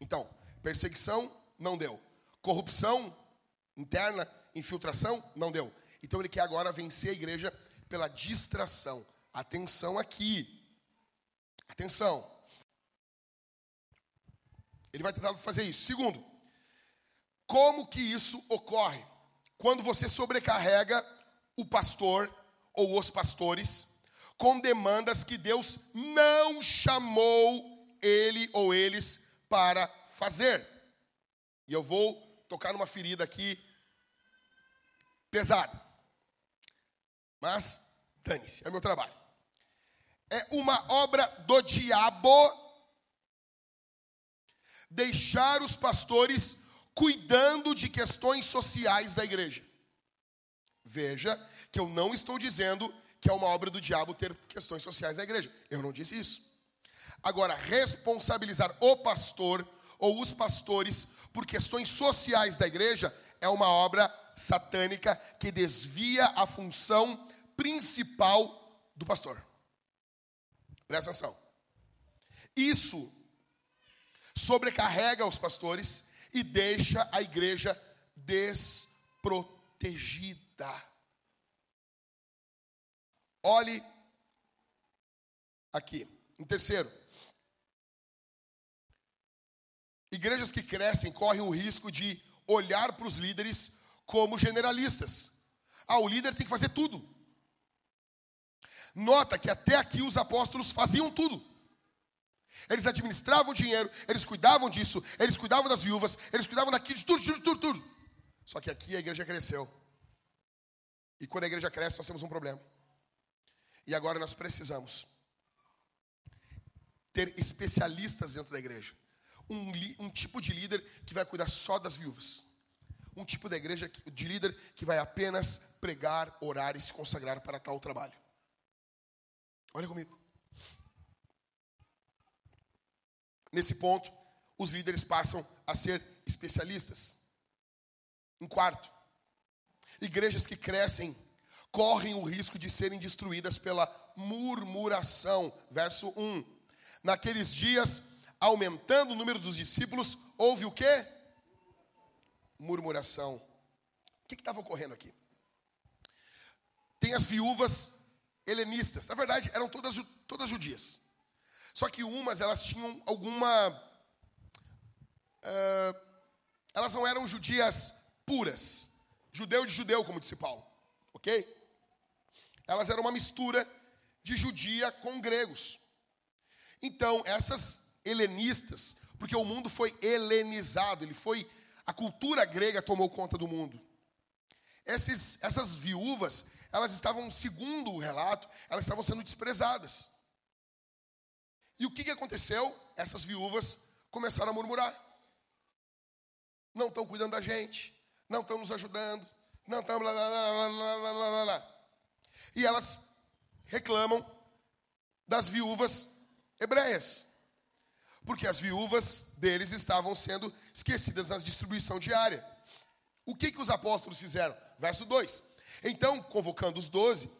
Então, perseguição não deu, corrupção interna, infiltração não deu. Então ele quer agora vencer a igreja pela distração. Atenção aqui. Atenção. Ele vai tentar fazer isso. Segundo, como que isso ocorre? Quando você sobrecarrega o pastor ou os pastores com demandas que Deus não chamou ele ou eles para fazer. E eu vou tocar numa ferida aqui pesada. Mas dane-se, é meu trabalho. É uma obra do diabo deixar os pastores cuidando de questões sociais da igreja. Veja que eu não estou dizendo que é uma obra do diabo ter questões sociais da igreja. Eu não disse isso. Agora, responsabilizar o pastor ou os pastores por questões sociais da igreja é uma obra satânica que desvia a função principal do pastor. Presta atenção. Isso sobrecarrega os pastores e deixa a igreja desprotegida. Olhe aqui. Em terceiro, igrejas que crescem correm o risco de olhar para os líderes como generalistas. Ah, o líder tem que fazer tudo. Nota que até aqui os apóstolos faziam tudo. Eles administravam o dinheiro, eles cuidavam disso, eles cuidavam das viúvas, eles cuidavam daquilo, de tudo, tudo, tudo, tudo. Só que aqui a igreja cresceu. E quando a igreja cresce, nós temos um problema. E agora nós precisamos ter especialistas dentro da igreja. Um, um, tipo de líder que vai cuidar só das viúvas. Um tipo de igreja de líder que vai apenas pregar, orar e se consagrar para tal trabalho. Olha comigo. Nesse ponto, os líderes passam a ser especialistas. Em quarto, igrejas que crescem correm o risco de serem destruídas pela murmuração. Verso 1. Naqueles dias, aumentando o número dos discípulos, houve o quê? Murmuração. O que estava ocorrendo aqui? Tem as viúvas helenistas. Na verdade, eram todas, todas judias. Só que umas elas tinham alguma. Uh, elas não eram judias puras. Judeu de judeu, como disse Paulo. Ok? Elas eram uma mistura de judia com gregos. Então, essas helenistas, porque o mundo foi helenizado, ele foi. A cultura grega tomou conta do mundo. Esses, essas viúvas, elas estavam, segundo o relato, elas estavam sendo desprezadas. E o que, que aconteceu? Essas viúvas começaram a murmurar. Não estão cuidando da gente, não estão nos ajudando, não estão blá blá blá blá blá blá blá. E elas reclamam das viúvas hebreias. Porque as viúvas deles estavam sendo esquecidas na distribuição diária. O que, que os apóstolos fizeram? Verso 2. Então, convocando os doze,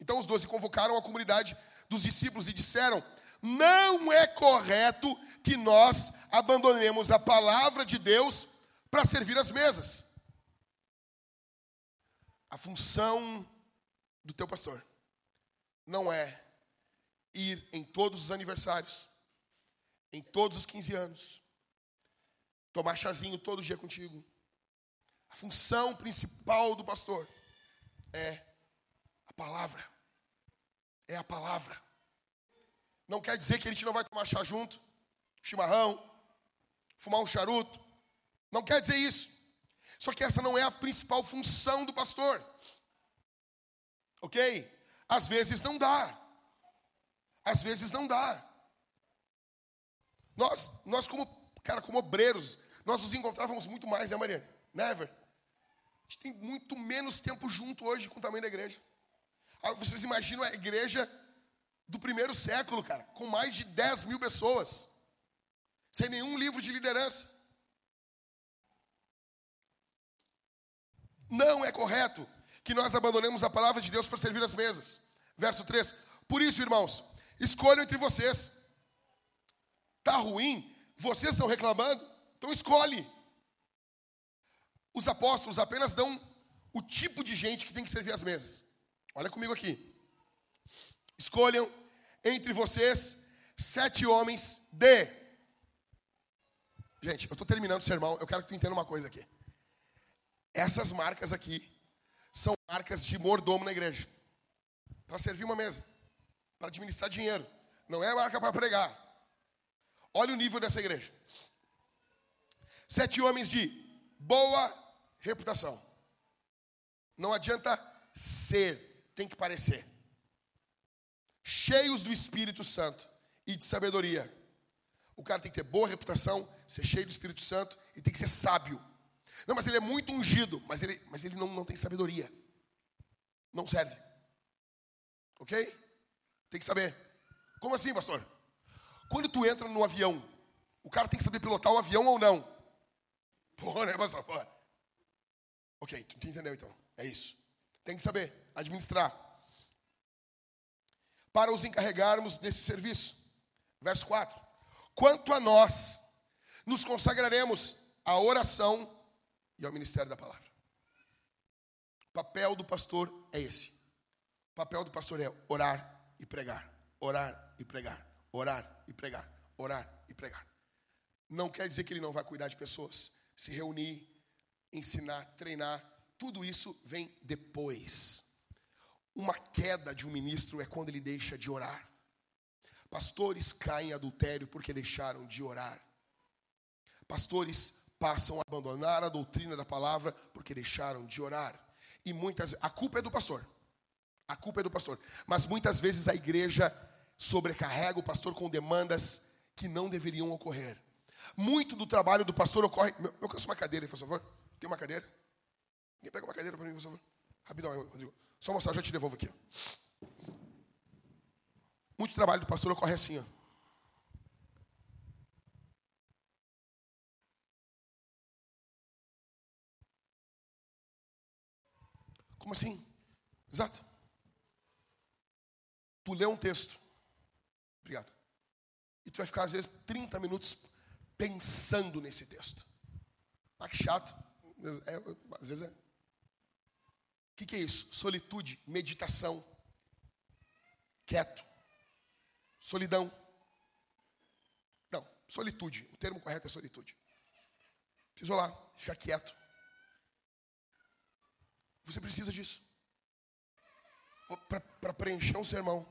então os doze convocaram a comunidade dos discípulos e disseram: Não é correto que nós abandonemos a palavra de Deus para servir as mesas. A função do teu pastor não é ir em todos os aniversários, em todos os 15 anos, tomar chazinho todo dia contigo. A função principal do pastor é a palavra. É a palavra. Não quer dizer que a gente não vai tomar chá junto, chimarrão, fumar um charuto. Não quer dizer isso. Só que essa não é a principal função do pastor. Ok? Às vezes não dá. Às vezes não dá. Nós, nós como, cara, como obreiros, nós nos encontrávamos muito mais, né, Maria? Never. A gente tem muito menos tempo junto hoje com o tamanho da igreja. Ah, vocês imaginam a igreja do primeiro século, cara, com mais de 10 mil pessoas, sem nenhum livro de liderança. Não é correto que nós abandonemos a palavra de Deus para servir as mesas. Verso 3. Por isso, irmãos, escolham entre vocês. Está ruim? Vocês estão reclamando? Então escolhe. Os apóstolos apenas dão o tipo de gente que tem que servir as mesas. Olha comigo aqui. Escolham entre vocês sete homens de. Gente, eu estou terminando o sermão, eu quero que tu entenda uma coisa aqui. Essas marcas aqui são marcas de mordomo na igreja. Para servir uma mesa, para administrar dinheiro. Não é marca para pregar. Olha o nível dessa igreja. Sete homens de boa reputação. Não adianta ser, tem que parecer. Cheios do Espírito Santo e de sabedoria. O cara tem que ter boa reputação, ser cheio do Espírito Santo e tem que ser sábio. Não, mas ele é muito ungido, mas ele, mas ele não, não tem sabedoria. Não serve. Ok? Tem que saber. Como assim, pastor? Quando tu entra no avião, o cara tem que saber pilotar o avião ou não? Pô, né, pastor? Ok, tu entendeu então. É isso. Tem que saber administrar. Para os encarregarmos desse serviço. Verso 4. Quanto a nós, nos consagraremos à oração e ao ministério da palavra. O papel do pastor é esse. O papel do pastor é orar e pregar, orar e pregar, orar e pregar, orar e pregar. Não quer dizer que ele não vai cuidar de pessoas, se reunir, ensinar, treinar, tudo isso vem depois. Uma queda de um ministro é quando ele deixa de orar. Pastores caem em adultério porque deixaram de orar. Pastores passam a abandonar a doutrina da palavra porque deixaram de orar. E muitas, a culpa é do pastor. A culpa é do pastor. Mas muitas vezes a igreja sobrecarrega o pastor com demandas que não deveriam ocorrer. Muito do trabalho do pastor ocorre. Eu canso uma cadeira, por favor. Tem uma cadeira? Alguém pega uma cadeira para mim, por favor? Rapidão, Rodrigo. Só mostrar, já te devolvo aqui. Muito trabalho do pastor ocorre assim, ó. Como assim? Exato. Tu lê um texto. Obrigado. E tu vai ficar, às vezes, 30 minutos pensando nesse texto. Ah, que chato. É, às vezes é. O que, que é isso? Solitude, meditação, quieto, solidão. Não, solitude. O termo correto é solitude. Se isolar, ficar quieto. Você precisa disso. Para preencher um sermão,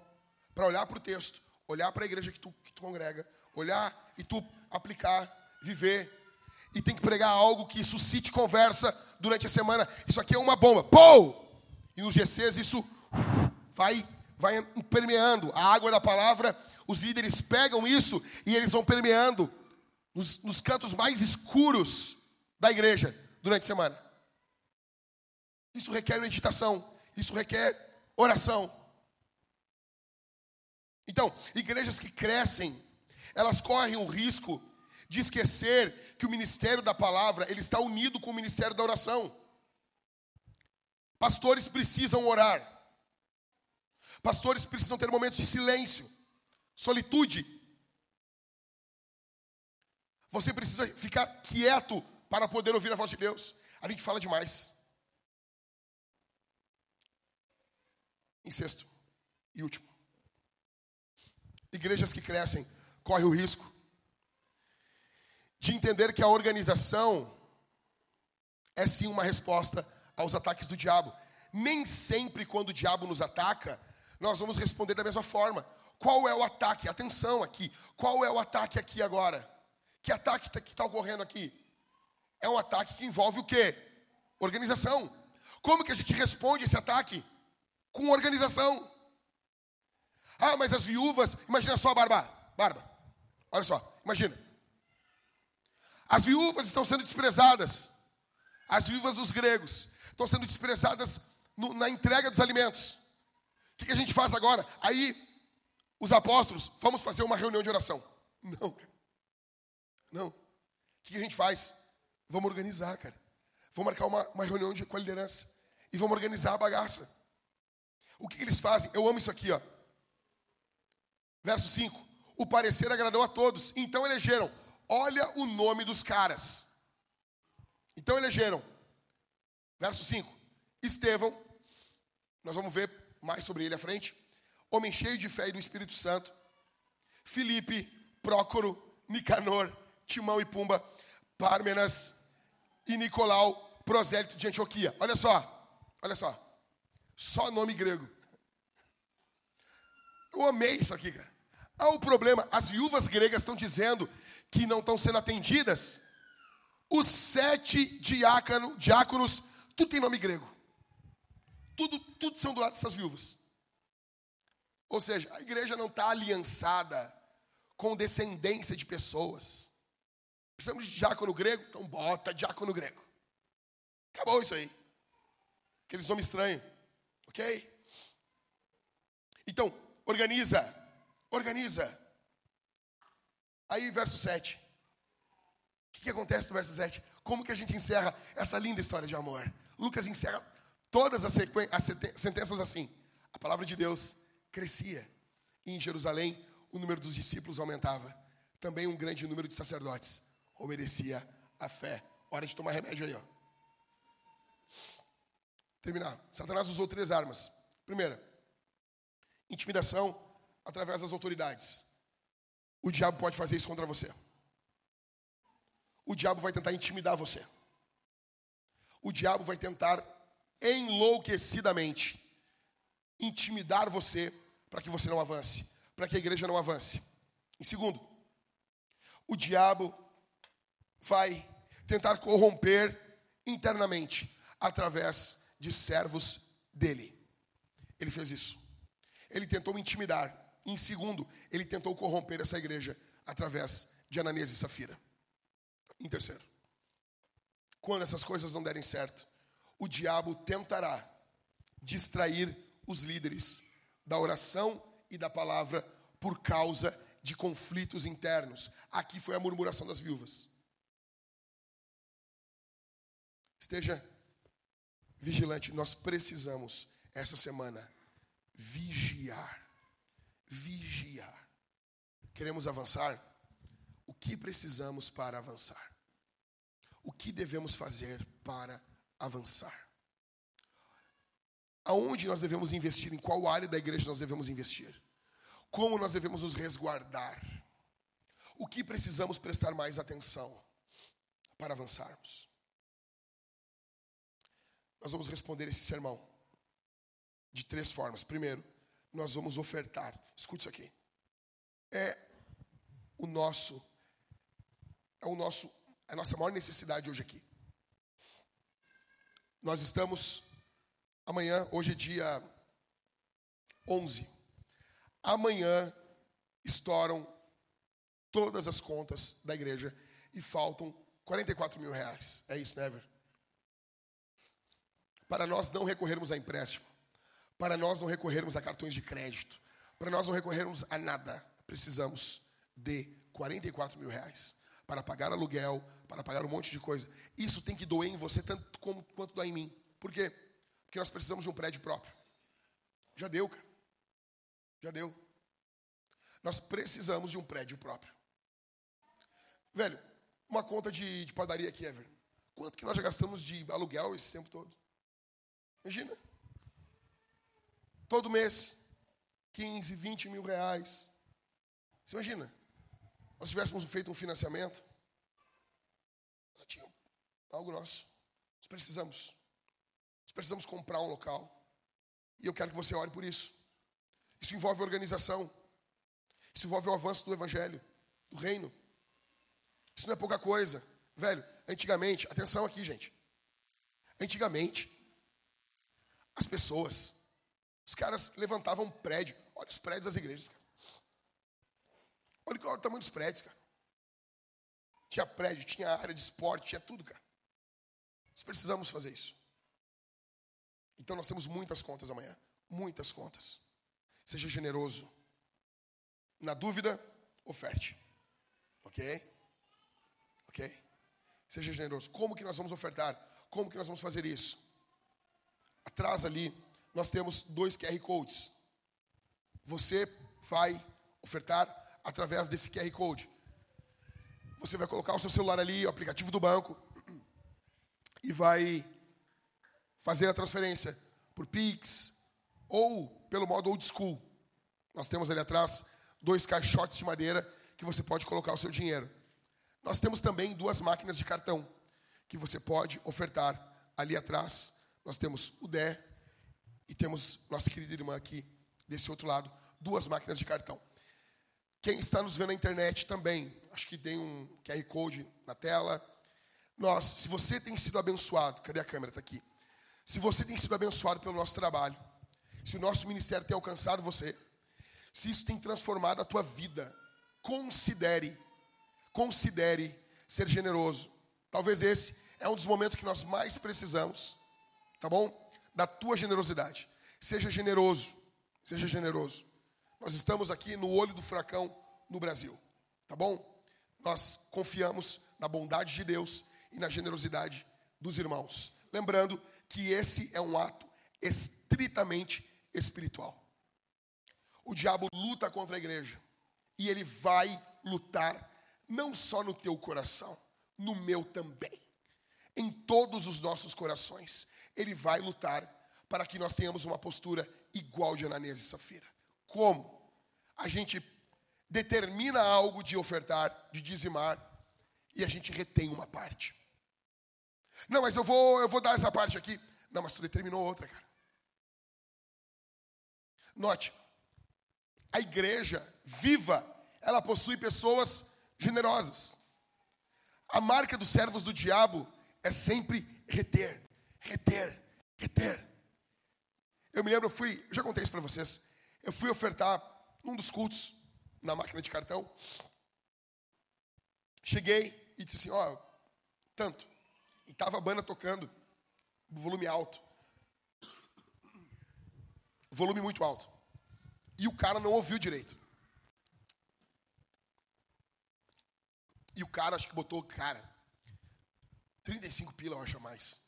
para olhar para o texto, olhar para a igreja que tu, que tu congrega, olhar e tu aplicar, viver. E tem que pregar algo que suscite conversa durante a semana. Isso aqui é uma bomba. Pou! E nos GCs isso vai, vai permeando. A água da palavra, os líderes pegam isso e eles vão permeando nos, nos cantos mais escuros da igreja durante a semana. Isso requer meditação, isso requer oração. Então, igrejas que crescem, elas correm o risco de esquecer que o ministério da palavra, ele está unido com o ministério da oração. Pastores precisam orar. Pastores precisam ter momentos de silêncio, solitude. Você precisa ficar quieto para poder ouvir a voz de Deus. A gente fala demais. Em sexto e último, igrejas que crescem correm o risco de entender que a organização é sim uma resposta aos ataques do diabo. Nem sempre, quando o diabo nos ataca, nós vamos responder da mesma forma. Qual é o ataque? Atenção aqui. Qual é o ataque aqui agora? Que ataque tá, que está ocorrendo aqui? É um ataque que envolve o quê? Organização. Como que a gente responde esse ataque? Com organização. Ah, mas as viúvas, imagina só, Barba, Barba, olha só, imagina. As viúvas estão sendo desprezadas. As viúvas dos gregos estão sendo desprezadas no, na entrega dos alimentos. O que, que, a gente faz agora? Aí, os apóstolos, vamos fazer uma reunião de oração. Não, Não. O que, que a gente faz? Vamos organizar, cara. Vamos marcar uma, uma reunião de, com a liderança. E vamos organizar a bagaça. O que, que eles fazem? Eu amo isso aqui, ó. Verso 5. O parecer agradou a todos. Então elegeram Olha o nome dos caras. Então elegeram. Verso 5. Estevão, nós vamos ver mais sobre ele à frente. Homem cheio de fé e do Espírito Santo. Filipe, Prócoro, Nicanor, Timão e Pumba, Pármenas e Nicolau, prosélito de Antioquia. Olha só, olha só. Só nome grego. Eu amei isso aqui, cara. Há um problema, as viúvas gregas estão dizendo que não estão sendo atendidas, os sete diácono, diáconos, tudo tem nome grego. Tudo, tudo são do lado dessas viúvas. Ou seja, a igreja não está aliançada com descendência de pessoas. Precisamos de diácono grego? Então bota diácono grego. Acabou isso aí. Aqueles nomes estranhos. Ok? Então, organiza. Organiza. Aí, verso 7. O que, que acontece no verso 7? Como que a gente encerra essa linda história de amor? Lucas encerra todas as, as sentenças assim. A palavra de Deus crescia. E em Jerusalém, o número dos discípulos aumentava. Também um grande número de sacerdotes obedecia a fé. Hora de tomar remédio aí, ó. Terminar. Satanás usou três armas. Primeira, intimidação através das autoridades. O diabo pode fazer isso contra você. O diabo vai tentar intimidar você. O diabo vai tentar enlouquecidamente intimidar você para que você não avance, para que a igreja não avance. Em segundo, o diabo vai tentar corromper internamente através de servos dele. Ele fez isso. Ele tentou intimidar em segundo, ele tentou corromper essa igreja através de Ananias e Safira. Em terceiro, quando essas coisas não derem certo, o diabo tentará distrair os líderes da oração e da palavra por causa de conflitos internos. Aqui foi a murmuração das viúvas. Esteja vigilante, nós precisamos essa semana vigiar vigiar. Queremos avançar? O que precisamos para avançar? O que devemos fazer para avançar? Aonde nós devemos investir? Em qual área da igreja nós devemos investir? Como nós devemos nos resguardar? O que precisamos prestar mais atenção para avançarmos? Nós vamos responder esse sermão de três formas. Primeiro, nós vamos ofertar. Escute isso aqui. É o nosso é o nosso a nossa maior necessidade hoje aqui. Nós estamos amanhã, hoje é dia 11. Amanhã estouram todas as contas da igreja e faltam 44 mil reais. É isso, Never? Né, para nós não recorrermos a empréstimo, para nós não recorrermos a cartões de crédito, para nós não recorrermos a nada, precisamos de 44 mil reais para pagar aluguel, para pagar um monte de coisa. Isso tem que doer em você tanto como, quanto dói em mim. Por quê? Porque nós precisamos de um prédio próprio. Já deu, cara. Já deu. Nós precisamos de um prédio próprio. Velho, uma conta de, de padaria aqui, Ever. Quanto que nós já gastamos de aluguel esse tempo todo? Imagina. Todo mês, 15, 20 mil reais. Você imagina? Nós tivéssemos feito um financiamento, nós tinha algo nosso. Nós precisamos. Nós precisamos comprar um local. E eu quero que você ore por isso. Isso envolve organização. Isso envolve o avanço do evangelho, do reino. Isso não é pouca coisa. Velho, antigamente, atenção aqui, gente. Antigamente, as pessoas, os caras levantavam um prédio. Olha os prédios das igrejas, cara. Olha, olha o tamanho dos prédios, cara. Tinha prédio, tinha área de esporte, tinha tudo, cara. Nós precisamos fazer isso. Então nós temos muitas contas amanhã. Muitas contas. Seja generoso. Na dúvida, oferte. Ok? Ok? Seja generoso. Como que nós vamos ofertar? Como que nós vamos fazer isso? Atrás ali, nós temos dois QR Codes. Você vai ofertar através desse QR Code. Você vai colocar o seu celular ali, o aplicativo do banco, e vai fazer a transferência por Pix ou pelo modo old school. Nós temos ali atrás dois caixotes de madeira que você pode colocar o seu dinheiro. Nós temos também duas máquinas de cartão que você pode ofertar ali atrás. Nós temos o DÉ e temos nossa querida irmã aqui desse outro lado, duas máquinas de cartão. Quem está nos vendo na internet também, acho que tem um QR Code na tela. Nós, se você tem sido abençoado, cadê a câmera? Está aqui. Se você tem sido abençoado pelo nosso trabalho, se o nosso ministério tem alcançado você, se isso tem transformado a tua vida, considere, considere ser generoso. Talvez esse é um dos momentos que nós mais precisamos, tá bom? Da tua generosidade. Seja generoso, seja generoso. Nós estamos aqui no olho do furacão no Brasil, tá bom? Nós confiamos na bondade de Deus e na generosidade dos irmãos. Lembrando que esse é um ato estritamente espiritual. O diabo luta contra a igreja e ele vai lutar não só no teu coração, no meu também. Em todos os nossos corações, ele vai lutar para que nós tenhamos uma postura igual de Ananias e Safira. Como? a gente determina algo de ofertar, de dizimar, e a gente retém uma parte. Não, mas eu vou, eu vou dar essa parte aqui. Não, mas tu determinou outra, cara. Note, a igreja viva, ela possui pessoas generosas. A marca dos servos do diabo é sempre reter, reter, reter. Eu me lembro, eu fui, já contei isso para vocês. Eu fui ofertar num dos cultos, na máquina de cartão. Cheguei e disse assim: Ó, oh, tanto. E tava a banda tocando, volume alto. Volume muito alto. E o cara não ouviu direito. E o cara, acho que botou, cara, 35 pila, eu acho mais.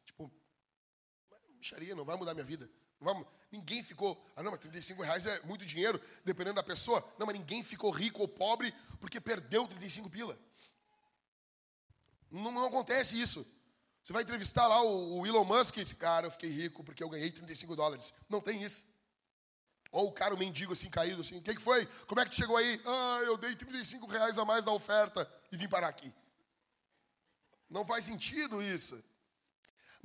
Não vai mudar minha vida. Vai, Ninguém ficou, ah não, mas 35 reais é muito dinheiro, dependendo da pessoa. Não, mas ninguém ficou rico ou pobre porque perdeu 35 pila. Não, não acontece isso. Você vai entrevistar lá o, o Elon Musk e diz, cara, eu fiquei rico porque eu ganhei 35 dólares. Não tem isso. Ou o cara, o mendigo assim, caído assim, o que, que foi? Como é que chegou aí? Ah, eu dei 35 reais a mais na oferta e vim parar aqui. Não faz sentido isso.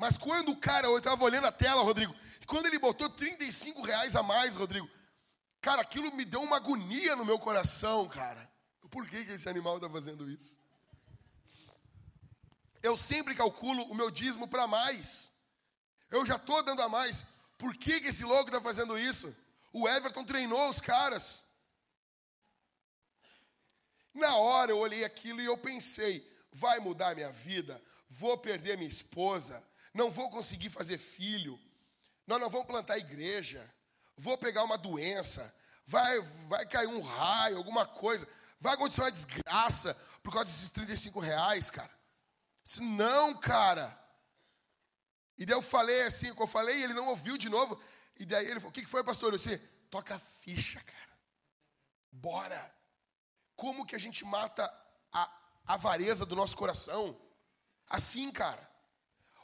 Mas quando o cara, eu estava olhando a tela, Rodrigo, quando ele botou 35 reais a mais, Rodrigo, cara, aquilo me deu uma agonia no meu coração, cara. Por que, que esse animal está fazendo isso? Eu sempre calculo o meu dízimo para mais. Eu já estou dando a mais. Por que, que esse louco está fazendo isso? O Everton treinou os caras. Na hora eu olhei aquilo e eu pensei: vai mudar minha vida? Vou perder minha esposa? Não vou conseguir fazer filho? Nós não vamos plantar igreja? Vou pegar uma doença? Vai, vai cair um raio, alguma coisa? Vai acontecer uma desgraça por causa desses 35 reais, cara? Disse, não, cara. E daí eu falei assim, o que eu falei, e ele não ouviu de novo. E daí ele falou: O que foi, pastor? Eu disse: Toca a ficha, cara. Bora. Como que a gente mata a avareza do nosso coração? Assim, cara.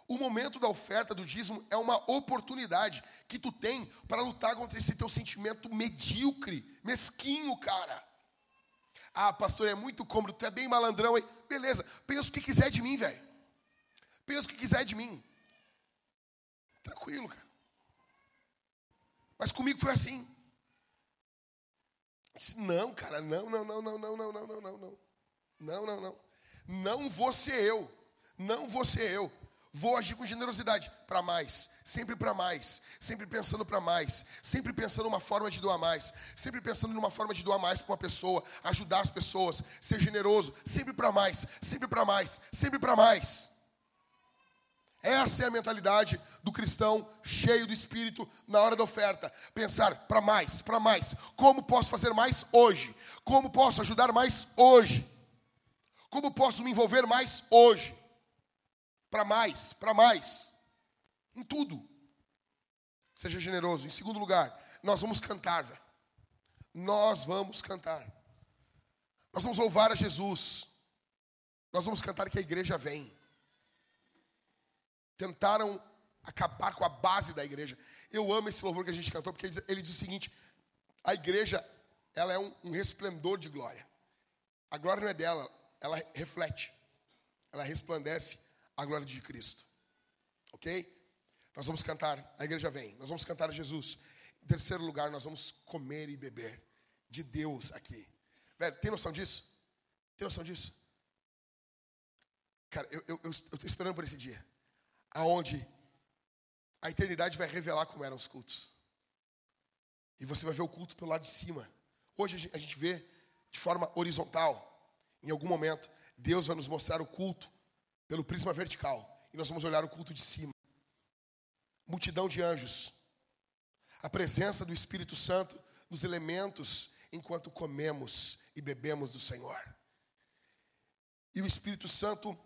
O momento da oferta do dízimo é uma oportunidade que tu tem para lutar contra esse teu sentimento medíocre, mesquinho, cara. Ah, pastor, é muito cômodo, tu é bem malandrão aí. Beleza, pensa o que quiser de mim, velho. Pensa o que quiser de mim. Tranquilo, cara. Mas comigo foi assim. Disse, não, cara, não, não, não, não, não, não, não, não, não, não. Não, não, não. Não vou ser eu. Não vou ser eu. Vou agir com generosidade para mais, sempre para mais, sempre pensando para mais, sempre pensando uma forma de doar mais, sempre pensando numa forma de doar mais para uma pessoa, ajudar as pessoas, ser generoso, sempre para mais, sempre para mais, sempre para mais. Essa é a mentalidade do cristão cheio do espírito na hora da oferta. Pensar para mais, para mais. Como posso fazer mais hoje? Como posso ajudar mais hoje? Como posso me envolver mais hoje? Para mais, para mais. Em tudo. Seja generoso. Em segundo lugar, nós vamos cantar. Véio. Nós vamos cantar. Nós vamos louvar a Jesus. Nós vamos cantar que a igreja vem tentaram acabar com a base da igreja. Eu amo esse louvor que a gente cantou, porque ele diz, ele diz o seguinte: a igreja, ela é um, um resplendor de glória. A glória não é dela, ela reflete, ela resplandece a glória de Cristo. Ok? Nós vamos cantar, a igreja vem, nós vamos cantar a Jesus. Em terceiro lugar, nós vamos comer e beber de Deus aqui. Velho, tem noção disso? Tem noção disso? Cara, eu estou esperando por esse dia aonde a eternidade vai revelar como eram os cultos. E você vai ver o culto pelo lado de cima. Hoje a gente vê de forma horizontal. Em algum momento, Deus vai nos mostrar o culto pelo prisma vertical. E nós vamos olhar o culto de cima. Multidão de anjos. A presença do Espírito Santo nos elementos enquanto comemos e bebemos do Senhor. E o Espírito Santo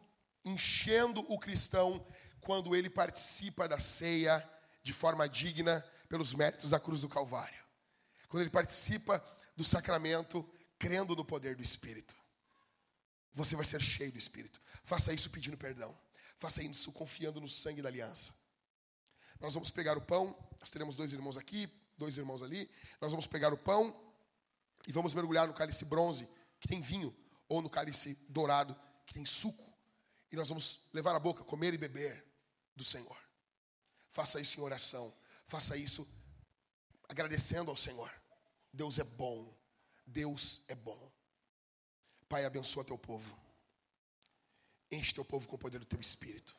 enchendo o cristão quando ele participa da ceia de forma digna pelos méritos da cruz do Calvário. Quando ele participa do sacramento crendo no poder do Espírito. Você vai ser cheio do Espírito. Faça isso pedindo perdão. Faça isso confiando no sangue da aliança. Nós vamos pegar o pão, nós teremos dois irmãos aqui, dois irmãos ali. Nós vamos pegar o pão e vamos mergulhar no cálice bronze, que tem vinho, ou no cálice dourado, que tem suco. E nós vamos levar a boca, comer e beber do Senhor. Faça isso em oração. Faça isso agradecendo ao Senhor. Deus é bom. Deus é bom. Pai, abençoa teu povo. Enche teu povo com o poder do teu espírito.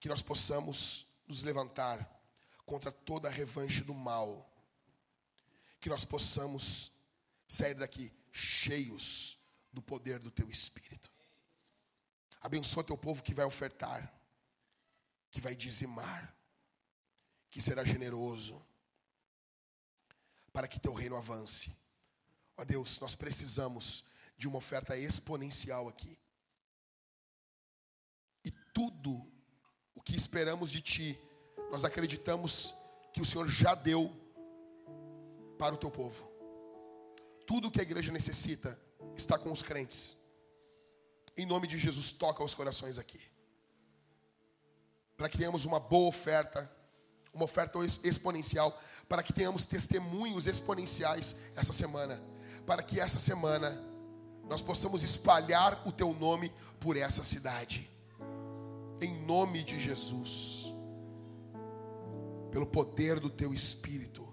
Que nós possamos nos levantar contra toda a revanche do mal. Que nós possamos sair daqui cheios do poder do teu espírito. Abençoa teu povo que vai ofertar que vai dizimar, que será generoso, para que teu reino avance. Ó Deus, nós precisamos de uma oferta exponencial aqui. E tudo o que esperamos de Ti, nós acreditamos que o Senhor já deu para o teu povo. Tudo o que a igreja necessita está com os crentes. Em nome de Jesus, toca os corações aqui para que tenhamos uma boa oferta, uma oferta exponencial, para que tenhamos testemunhos exponenciais essa semana, para que essa semana nós possamos espalhar o teu nome por essa cidade. Em nome de Jesus. Pelo poder do teu espírito.